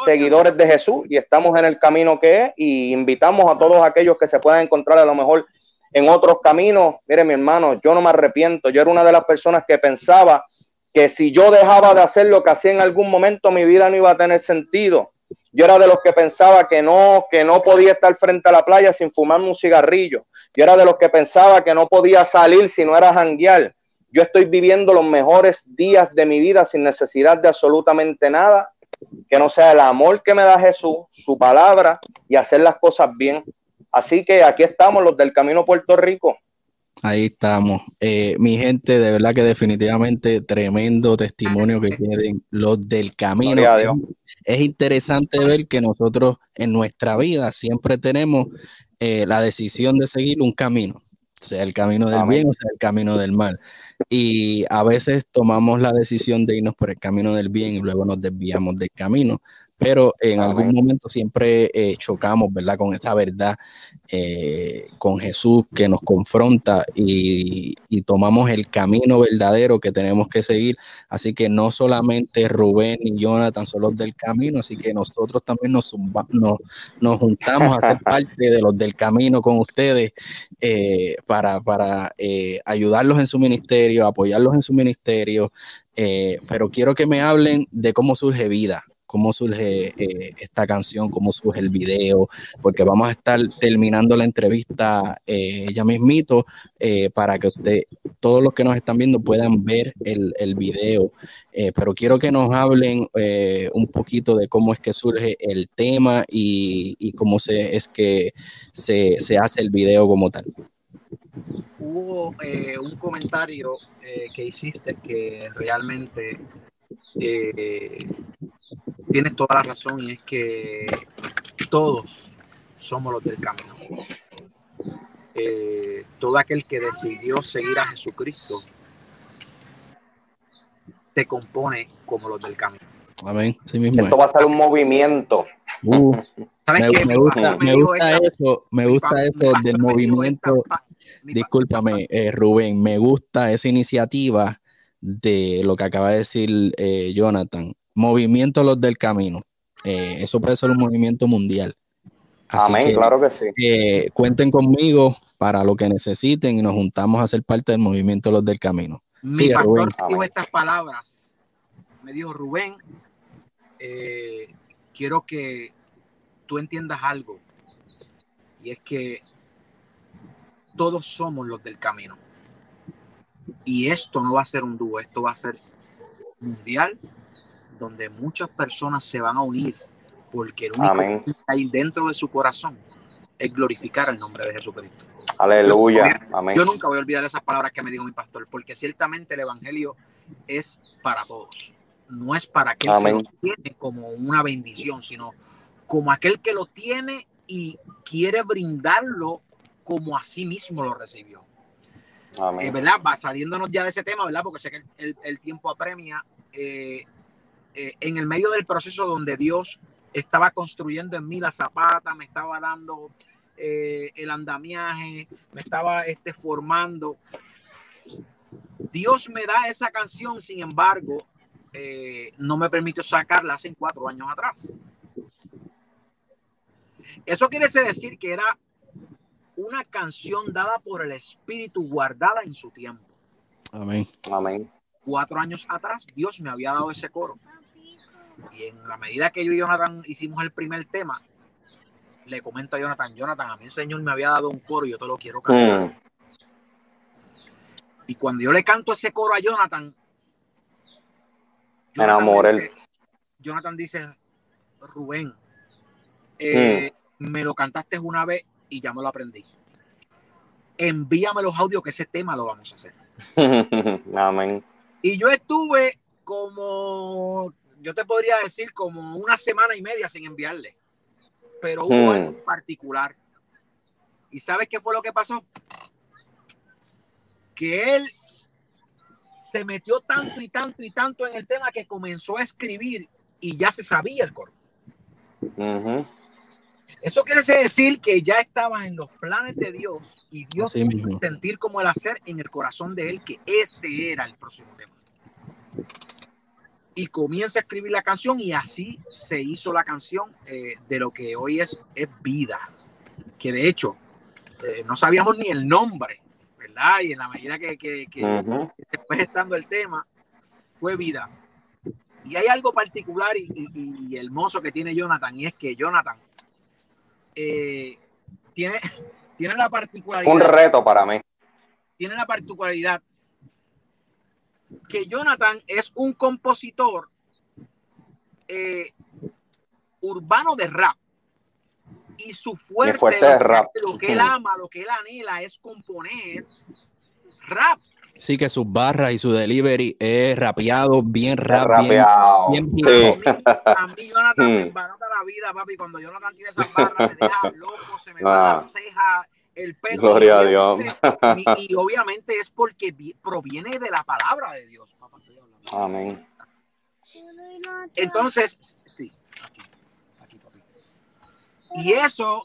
seguidores de Jesús y estamos en el camino que es y invitamos a todos aquellos que se puedan encontrar a lo mejor en otros caminos. Mire, mi hermano, yo no me arrepiento. Yo era una de las personas que pensaba que si yo dejaba de hacer lo que hacía en algún momento, mi vida no iba a tener sentido. Yo era de los que pensaba que no, que no podía estar frente a la playa sin fumarme un cigarrillo. Yo era de los que pensaba que no podía salir si no era janguear. Yo estoy viviendo los mejores días de mi vida sin necesidad de absolutamente nada, que no sea el amor que me da Jesús, su palabra y hacer las cosas bien. Así que aquí estamos los del Camino Puerto Rico. Ahí estamos. Eh, mi gente, de verdad que definitivamente tremendo testimonio que tienen los del camino. Es interesante ver que nosotros en nuestra vida siempre tenemos eh, la decisión de seguir un camino, sea el camino del bien o sea el camino del mal. Y a veces tomamos la decisión de irnos por el camino del bien y luego nos desviamos del camino pero en algún momento siempre eh, chocamos, ¿verdad? Con esa verdad, eh, con Jesús que nos confronta y, tomamos el camino verdadero que tenemos que seguir. Así que no solamente Rubén y Jonathan son los del camino, así que nosotros también nos, nos, juntamos a ser parte de los del camino con ustedes eh, para, para ayudarlos en su ministerio, apoyarlos en su ministerio. pero quiero que me hablen de cómo surge vida cómo surge eh, esta canción, cómo surge el video, porque vamos a estar terminando la entrevista eh, ya mismito eh, para que usted, todos los que nos están viendo puedan ver el, el video. pero quiero que nos hablen un poquito de cómo es que surge el tema y, y cómo se, es que se, se, hace el video como tal. Hubo un comentario que hiciste que realmente tienes toda la razón y es que todos somos los del camino. Eh, todo aquel que decidió seguir a Jesucristo se compone como los del camino. Amén. Esto va a ser un movimiento. Uh, me, gusta, eso, me gusta eso del movimiento. Discúlpame, eh, Rubén, me gusta esa iniciativa de lo que acaba de decir eh, Jonathan movimiento los del camino. Eh, eso puede ser un movimiento mundial. Amén, claro que sí. Eh, cuenten conmigo para lo que necesiten y nos juntamos a ser parte del movimiento los del camino. Mi pastor me dijo estas palabras. Me dijo, Rubén, eh, quiero que tú entiendas algo. Y es que todos somos los del camino. Y esto no va a ser un dúo, esto va a ser mundial donde muchas personas se van a unir porque el único que hay dentro de su corazón es glorificar el nombre de Jesucristo. Aleluya. Yo, nunca voy a olvidar esas palabras que me dijo mi pastor, porque ciertamente el Evangelio es para todos. No es para aquel que lo tiene como una bendición, sino como aquel que lo tiene y quiere brindarlo como a sí mismo lo recibió. Amén. Eh, ¿Verdad? Va saliéndonos ya de ese tema, ¿verdad? Porque sé que el, tiempo apremia. Eh, eh, en el medio del proceso donde Dios estaba construyendo en mí la zapata, me estaba dando eh, el andamiaje, me estaba este, formando. Dios me da esa canción, sin embargo, eh, no me permitió sacarla hace cuatro años atrás. Eso quiere decir que era una canción dada por el Espíritu, guardada en su tiempo. Amén. Amén. Cuatro años atrás, Dios me había dado ese coro. Y en la medida que yo y Jonathan hicimos el primer tema, le comento a Jonathan, Jonathan, a mí el Señor me había dado un coro y yo te lo quiero cantar. Mm. Y cuando yo le canto ese coro a Jonathan, Jonathan, dice, Jonathan dice, Rubén, eh, mm. me lo cantaste una vez y ya me lo aprendí. Envíame los audios que ese tema lo vamos a hacer. Amén. Y yo estuve como yo te podría decir como una semana y media sin enviarle, pero hubo hmm. algo particular. ¿Y sabes qué fue lo que pasó? Que él se metió tanto y tanto y tanto en el tema que comenzó a escribir y ya se sabía el coro. Eso quiere decir que ya estaba en los planes de Dios y Dios sentir como el hacer en el corazón de él que ese era el próximo tema y comienza a escribir la canción y así se hizo la canción eh, de lo que hoy es, es vida, que de hecho eh, no sabíamos ni el nombre, ¿verdad? Y en la medida que, que, que después estando el tema, fue vida. Y hay algo particular y, hermoso que tiene Jonathan, y es que Jonathan eh, tiene, tiene la particularidad. Un reto para mí. Tiene la particularidad que Jonathan es un compositor eh, urbano de rap. Y su fuerte, lo, que él ama, lo que él anhela es componer rap. Sí, que sus barras y su delivery es rapeado, bien rap, bien, bien A mí, Jonathan me embarota la vida, papi. Cuando Jonathan tiene esas barras, me deja loco, se me va la ah. ceja, el pelo. Gloria a Dios. Y, obviamente es porque proviene de la palabra de Dios. Amén. Entonces, sí, aquí, aquí, papi. Y eso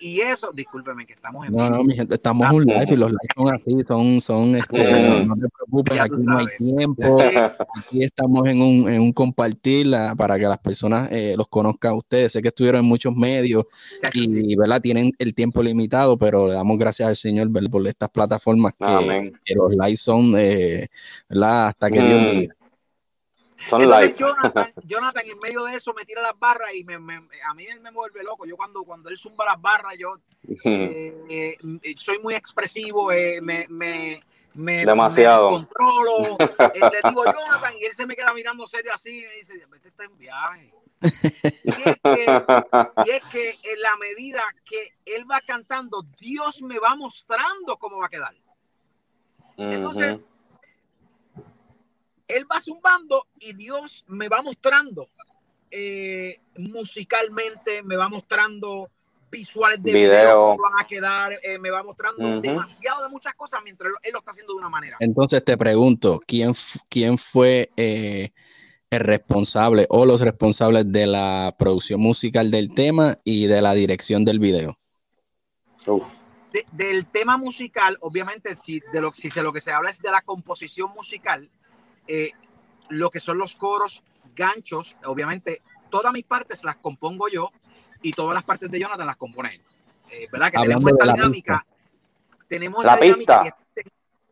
y eso, discúlpeme que estamos en No, no, mi gente, estamos en un live y los lives son así, son, son, este, no te preocupes, aquí no hay tiempo, aquí estamos en un, en un compartir para que las personas eh, los conozcan a ustedes. Sé que estuvieron en muchos medios y, ¿verdad? Tienen el tiempo limitado, pero le damos gracias al Señor por estas plataformas que, que los lives son, eh, ¿verdad? Hasta que Dios mm. Diga. Entonces Jonathan, en medio de eso me tira las barras y me, a mí él me vuelve loco. Yo cuando, cuando él zumba las barras, yo eh, eh, soy muy expresivo, eh, me, me, me, Demasiado. controlo. le digo Jonathan y él se me queda mirando serio así y me dice, vete está en viaje. Y es, que, y es que en la medida que él va cantando, Dios me va mostrando cómo va a quedar. Entonces, él va zumbando y Dios me va mostrando eh, musicalmente, me va mostrando visuales de video, van a quedar, eh, me va mostrando demasiado de muchas cosas mientras él, lo está haciendo de una manera. Entonces te pregunto, ¿quién, quién fue eh, el responsable o los responsables de la producción musical del tema y de la dirección del video? del tema musical, obviamente, si de lo, si de lo que se habla es de la composición musical, eh, lo que son los coros, ganchos, obviamente todas mis partes las compongo yo y todas las partes de Jonathan las compone él. Eh, ¿Verdad? Que tenemos esta dinámica. Tenemos la, dinámica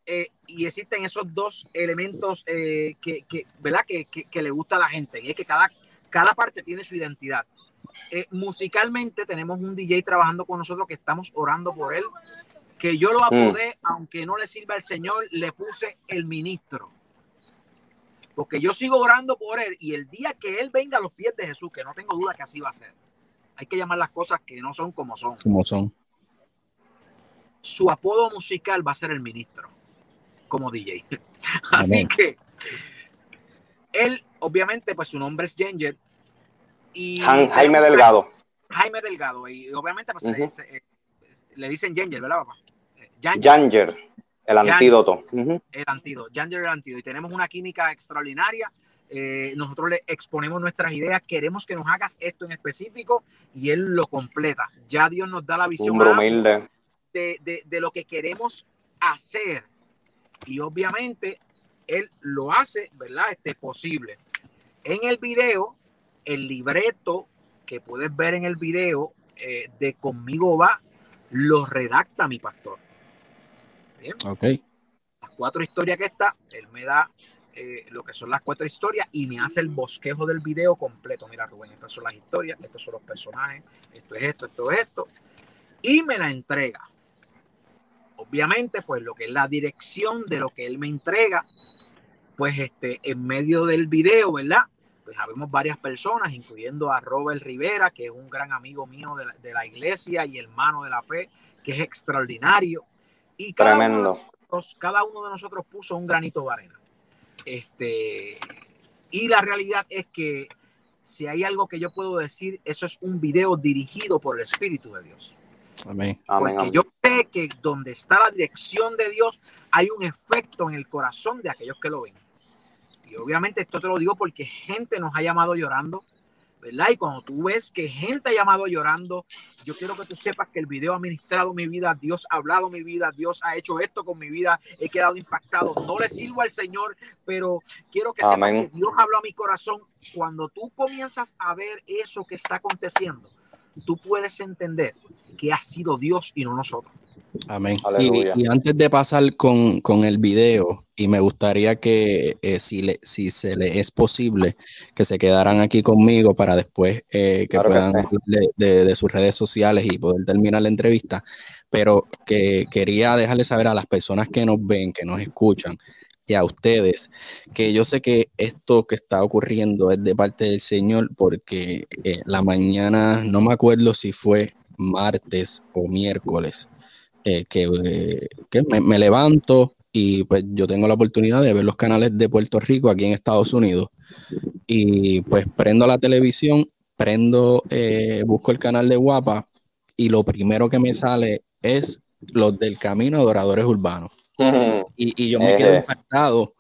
eh, y existen esos dos elementos que, que, ¿verdad? Que, que, le gusta a la gente y es que cada, cada parte tiene su identidad. musicalmente tenemos un DJ trabajando con nosotros que estamos orando por él, que yo lo mm. apodé, aunque no le sirva al Señor, le puse el ministro porque yo sigo orando por él y el día que él venga a los pies de Jesús, que no tengo duda que así va a ser, hay que llamar las cosas que no son como son. Como son. Su apodo musical va a ser el ministro, como DJ. Así que él, obviamente, pues su nombre es Ginger. Y Jaime Delgado. Jaime Delgado. Y obviamente pues, eh, le, dicen Ginger, ¿verdad, papá? Ginger. El antídoto. El antídoto, el antídoto. Y tenemos una química extraordinaria. Eh, nosotros le exponemos nuestras ideas, queremos que nos hagas esto en específico y él lo completa. Ya Dios nos da la visión de, de, de, lo que queremos hacer. Y obviamente él lo hace, ¿verdad? Este posible. En el video, el libreto que puedes ver en el video eh, de Conmigo va, lo redacta mi pastor. Ok. Las cuatro historias que está, él me da eh, lo que son las cuatro historias y me hace el bosquejo del video completo. Mira, Rubén, estas son las historias, estos son los personajes, esto es esto, esto es esto. Y me la entrega. Obviamente, pues lo que es la dirección de lo que él me entrega, pues este, en medio del video, ¿verdad? Pues habemos varias personas, incluyendo a Robert Rivera, que es un gran amigo mío de la, de la iglesia y hermano de la fe, que es extraordinario. Y cada Tremendo. Uno cada uno de nosotros puso un granito de arena. Este, y la realidad es que si hay algo que yo puedo decir, eso es un video dirigido por el Espíritu de Dios. Amén. Porque yo sé que donde está la dirección de Dios, hay un efecto en el corazón de aquellos que lo ven. Y obviamente esto te lo digo porque gente nos ha llamado llorando, ¿verdad? Y cuando tú ves que gente ha llamado llorando, yo quiero que tú sepas que el video ha ministrado mi vida, Dios ha hablado mi vida, Dios ha hecho esto con mi vida, he quedado impactado. No le sirvo al Señor, pero quiero que sepas que Dios habló a mi corazón. Cuando tú comienzas a ver eso que está aconteciendo, tú puedes entender que ha sido Dios y no nosotros. Amén. Y, antes de pasar con, el video, y me gustaría que eh, si, le, si se le es posible, que se quedaran aquí conmigo para después eh, que puedan de, de, sus redes sociales y poder terminar la entrevista, pero que quería dejarle saber a las personas que nos ven, que nos escuchan, y a ustedes, que yo sé que esto que está ocurriendo es de parte del Señor, porque eh, la mañana, no me acuerdo si fue martes o miércoles, eh, que, eh, me, levanto y pues yo tengo la oportunidad de ver los canales de Puerto Rico aquí en Estados Unidos y pues prendo la televisión, prendo, eh, busco el canal de Guapa y lo primero que me sale es los del Camino Adoradores Urbanos. y, y, yo me quedo impactado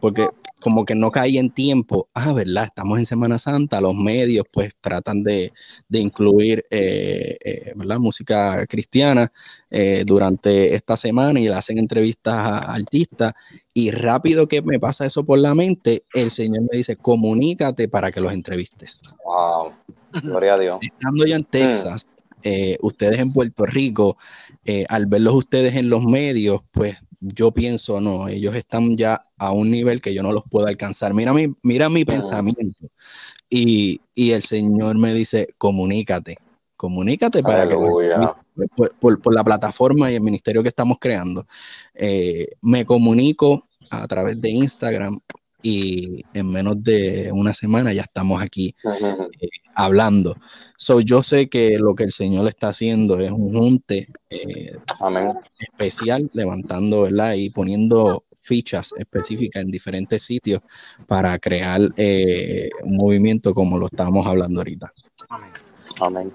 porque como que no caí en tiempo. Ah, ¿verdad? Estamos en Semana Santa, los medios pues tratan de, incluir, eh, eh, ¿verdad? Música cristiana eh, durante esta semana y le hacen entrevistas a artistas y rápido que me pasa eso por la mente, el Señor me dice, comunícate para que los entrevistes. Wow, gloria a Dios. Estando yo en Texas, ustedes en Puerto Rico, al verlos ustedes en los medios, pues yo pienso, no, ellos están ya a un nivel que yo no los puedo alcanzar. Mira mi, mira mi pensamiento. Y, el Señor me dice, comunícate, comunícate para que por, la plataforma y el ministerio que estamos creando. Eh, me comunico a través de Instagram y en menos de una semana ya estamos aquí eh, hablando. So, yo sé que lo que el Señor está haciendo es un junte eh, especial, levantando ¿verdad? y poniendo fichas específicas en diferentes sitios para crear eh, un movimiento como lo estamos hablando ahorita. Amén.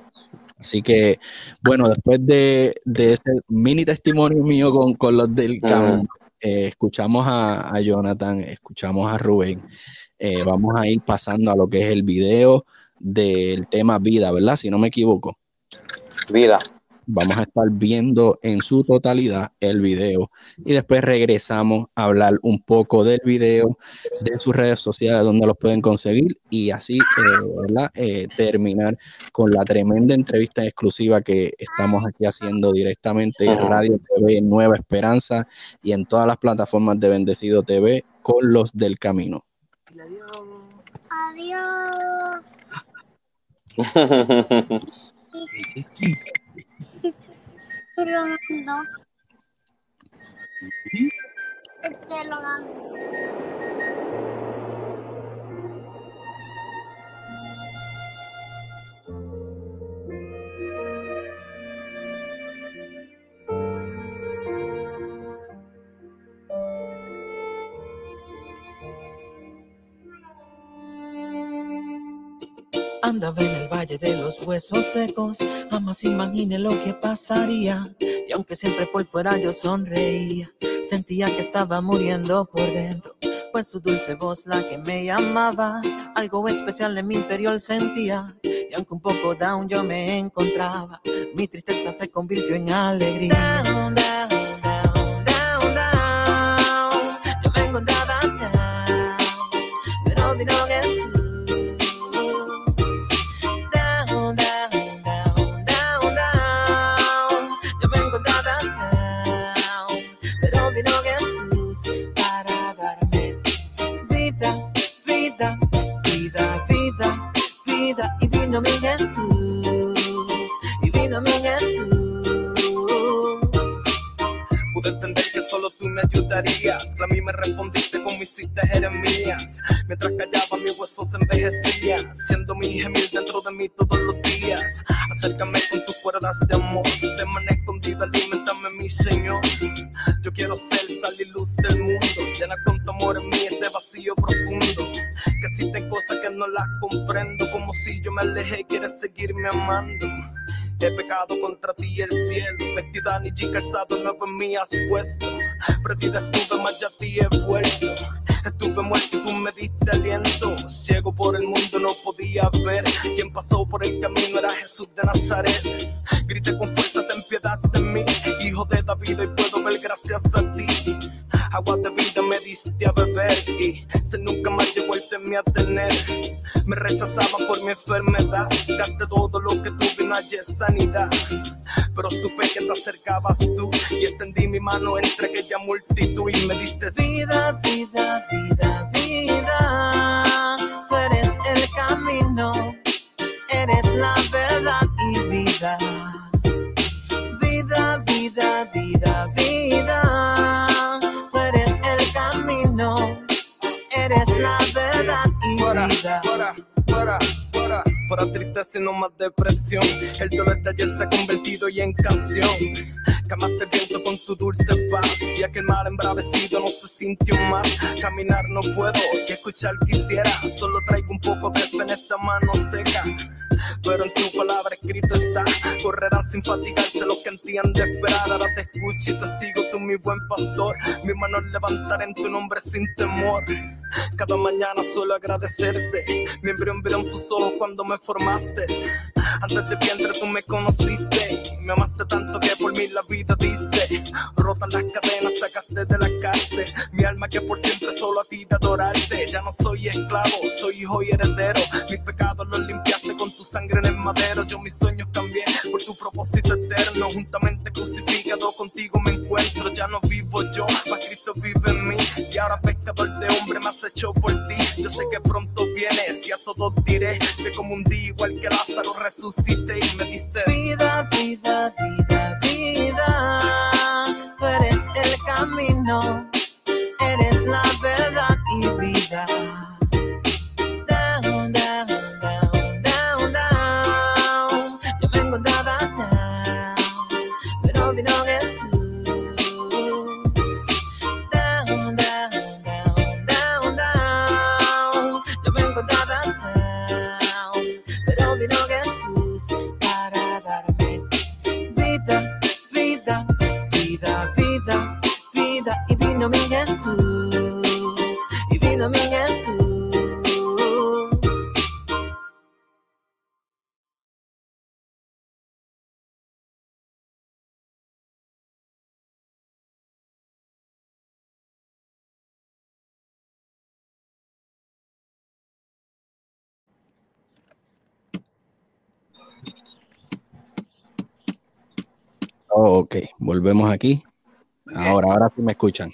Así que, bueno, después de, ese mini testimonio mío con, con los del campo, eh, escuchamos a, Jonathan, escuchamos a Rubén. Eh, vamos a ir pasando a lo que es el video del tema vida, ¿verdad? Si no me equivoco. Vida vamos a estar viendo en su totalidad el video y después regresamos a hablar un poco del video, de sus redes sociales, donde los pueden conseguir y así eh, eh, terminar con la tremenda entrevista exclusiva que estamos aquí haciendo directamente en Radio TV Nueva Esperanza y en todas las plataformas de Bendecido TV con los del camino. Adiós. Rolando. Este lo Andaba en el valle de los huesos secos, jamás imaginé lo que pasaría. Y aunque siempre por fuera yo sonreía, sentía que estaba muriendo por dentro. Pues su dulce voz la que me llamaba, algo especial en mi interior sentía. Y aunque un poco down yo me encontraba, mi tristeza se convirtió en alegría. Down, down, Yo me encontraba down, pero vino. Chica calzado nuevo en has puesto. Perdida estuve, Fatigarse los que entienden esperar. Ahora te escucho y te sigo, tú mi buen pastor. Mi mano levantaré en tu nombre sin temor. Cada mañana suelo agradecerte. Mi embrión vieron tus ojos cuando me formaste. Antes de vientre tú me conociste. Me amaste tanto que por mí la vida diste. Rotas las cadenas, sacaste de la cárcel. Mi alma que por siempre solo a ti de adorarte. Ya no soy esclavo, soy hijo y heredero. Mis pecados los limpiaste con tu sangre en el madero. Yo mis sueños cambié por tu propósito eterno. Juntamente crucificado contigo me encuentro. Ya no vivo yo, mas Cristo vive en mí. Y ahora pescador de hombre me hecho por ti. Yo sé que pronto vienes y a todos diré un día igual que Lázaro resucité y me diste Vida, vida, vida, vida. Tú eres el camino, eres la verdad y vida. Ok, volvemos aquí. Ahora, ahora sí me escuchan.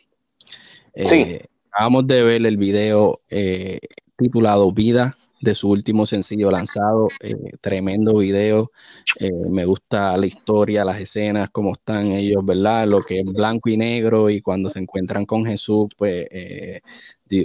Eh, Sí. Acabamos de ver el video eh, titulado Vida de su último sencillo lanzado. eh, tremendo video. Eh, me gusta la historia, las escenas, cómo están ellos, ¿verdad? Lo que es blanco y negro y cuando se encuentran con Jesús, pues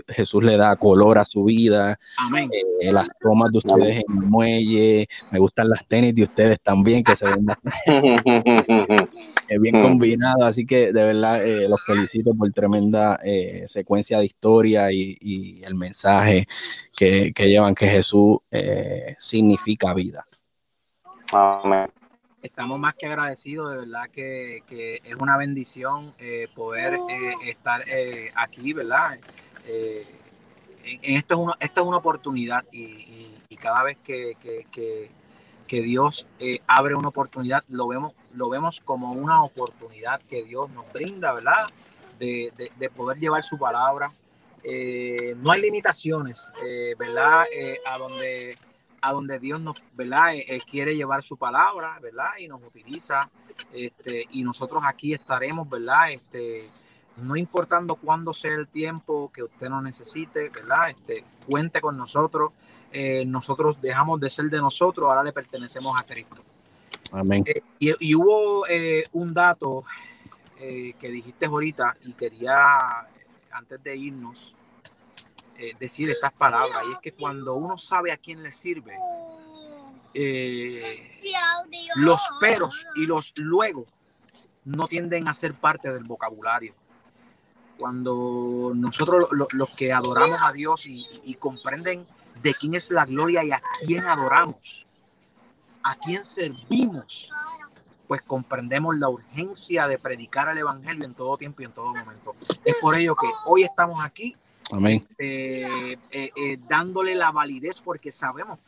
Jesús le da color a su vida. Amén. eh, las tomas de ustedes en el muelle. Me gustan las tenis de ustedes también, que se ven bien combinado, así que de verdad eh, los felicito por tremenda eh, secuencia de historia y, y el mensaje que, que llevan que Jesús eh, significa vida. Amén. Estamos más que agradecidos, de verdad que, que es una bendición eh, poder eh, estar eh, aquí, ¿verdad? Eh, en, esto, es una, esto es una oportunidad y, y- y cada vez que, que- que- que Dios eh, abre una oportunidad, lo vemos, lo vemos como una oportunidad que Dios nos brinda, ¿verdad? De, de- de poder llevar su palabra. Eh, no hay limitaciones, eh, ¿verdad? Eh, a donde a donde Dios nos, ¿verdad? Eh, quiere llevar su palabra, ¿verdad? Y nos utiliza, este, y nosotros aquí estaremos, ¿verdad? Este, no importando cuándo sea el tiempo que usted nos necesite, ¿verdad? Este, cuente con nosotros. Eh, nosotros dejamos de ser de nosotros, ahora le pertenecemos a Cristo. Amén. Eh, y, y hubo eh, un dato que dijiste ahorita y quería, antes de irnos, decir estas palabras. Y es que cuando uno sabe a quién le sirve, los peros y los luego no tienden a ser parte del vocabulario. Cuando nosotros lo- lo- los que adoramos a Dios y, y comprenden de quién es la gloria y a quién adoramos, a quién servimos, pues comprendemos la urgencia de predicar el Evangelio en todo tiempo y en todo momento. Es por ello que hoy estamos aquí Amén. eh, eh, eh, dándole la validez porque sabemos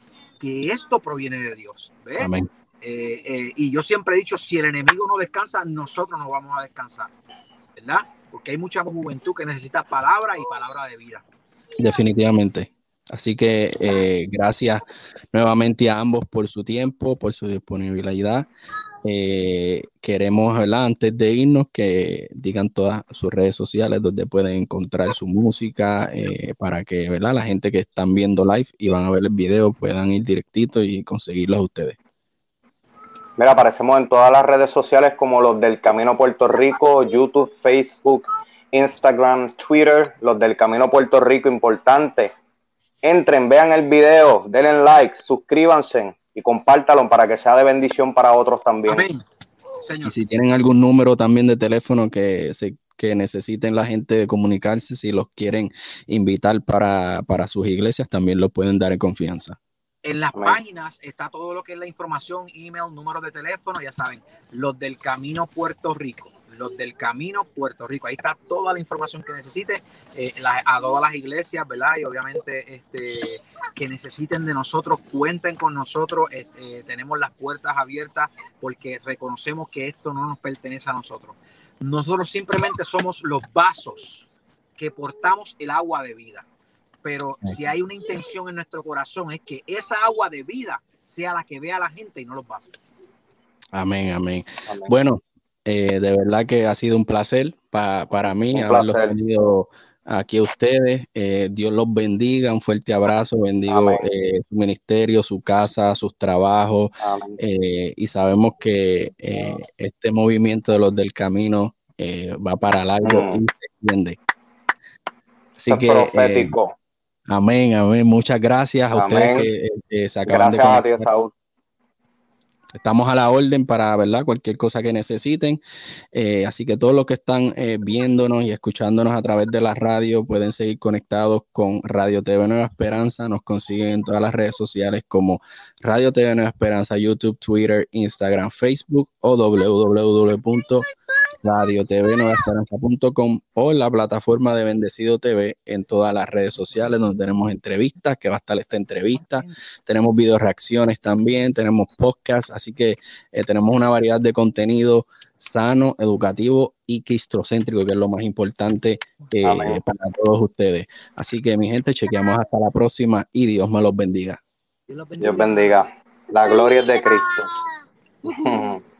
que esto proviene de Dios. ¿ves? Amén. Eh, y yo siempre he dicho, si el enemigo no descansa, nosotros no vamos a descansar, ¿verdad? Porque hay mucha juventud que necesita palabra y palabra de vida. Definitivamente. Así que eh, gracias nuevamente a ambos por su tiempo, por su disponibilidad. Eh, queremos, antes de irnos, que digan todas sus redes sociales donde pueden encontrar su música eh, para que ¿verdad? la gente que están viendo live y van a ver el video puedan ir directito y conseguirlos ustedes. Mira, aparecemos en todas las redes sociales como los del Camino Puerto Rico, YouTube, Facebook, Instagram, Twitter, los del Camino Puerto Rico, importante. Entren, vean el video, denle like, suscríbanse y compártalo para que sea de bendición para otros también. Y si tienen algún número también de teléfono que, se, que necesiten la gente de comunicarse, si los quieren invitar para, para sus iglesias, también lo pueden dar en confianza. En las páginas está todo lo que es la información, email, número de teléfono, ya saben, los del Camino Puerto Rico, los del Camino Puerto Rico. Ahí está toda la información que necesite eh, a todas las iglesias, ¿verdad? Y obviamente este, que necesiten de nosotros, cuenten con nosotros, eh, eh, tenemos las puertas abiertas porque reconocemos que esto no nos pertenece a nosotros. Nosotros simplemente somos los vasos que portamos el agua de vida pero si hay una intención en nuestro corazón es que esa agua de vida sea la que vea a la gente y no los vasos. Amén, amén. Bueno, eh, de verdad que ha sido un placer para mí haberlos tenido aquí a ustedes. Eh, Dios los bendiga, un fuerte abrazo, bendigo eh, su ministerio, su casa, sus trabajos. y sabemos que este movimiento de los del camino va para largo mm. y se extiende. Así que, profético. Amén, amén. Muchas gracias a ustedes que, se acaban gracias de a Saúl. Estamos a la orden para, ¿verdad? Cualquier cosa que necesiten. Eh, así que todos los que están eh, viéndonos y escuchándonos a través de la radio pueden seguir conectados con Radio TV Nueva Esperanza. Nos consiguen en todas las redes sociales como Radio TV Nueva Esperanza, YouTube, Twitter, Instagram, Facebook o www Radio TV Esperanza.com o la plataforma de Bendecido TV en todas las redes sociales donde tenemos entrevistas, que va a estar esta entrevista. Tenemos video reacciones también, tenemos podcasts, así que eh, tenemos una variedad de contenido sano, educativo y cristocéntrico, que es lo más importante eh, para todos ustedes. Así que mi gente, chequeamos hasta la próxima y Dios me los bendiga. Dios bendiga. La gloria es de Cristo.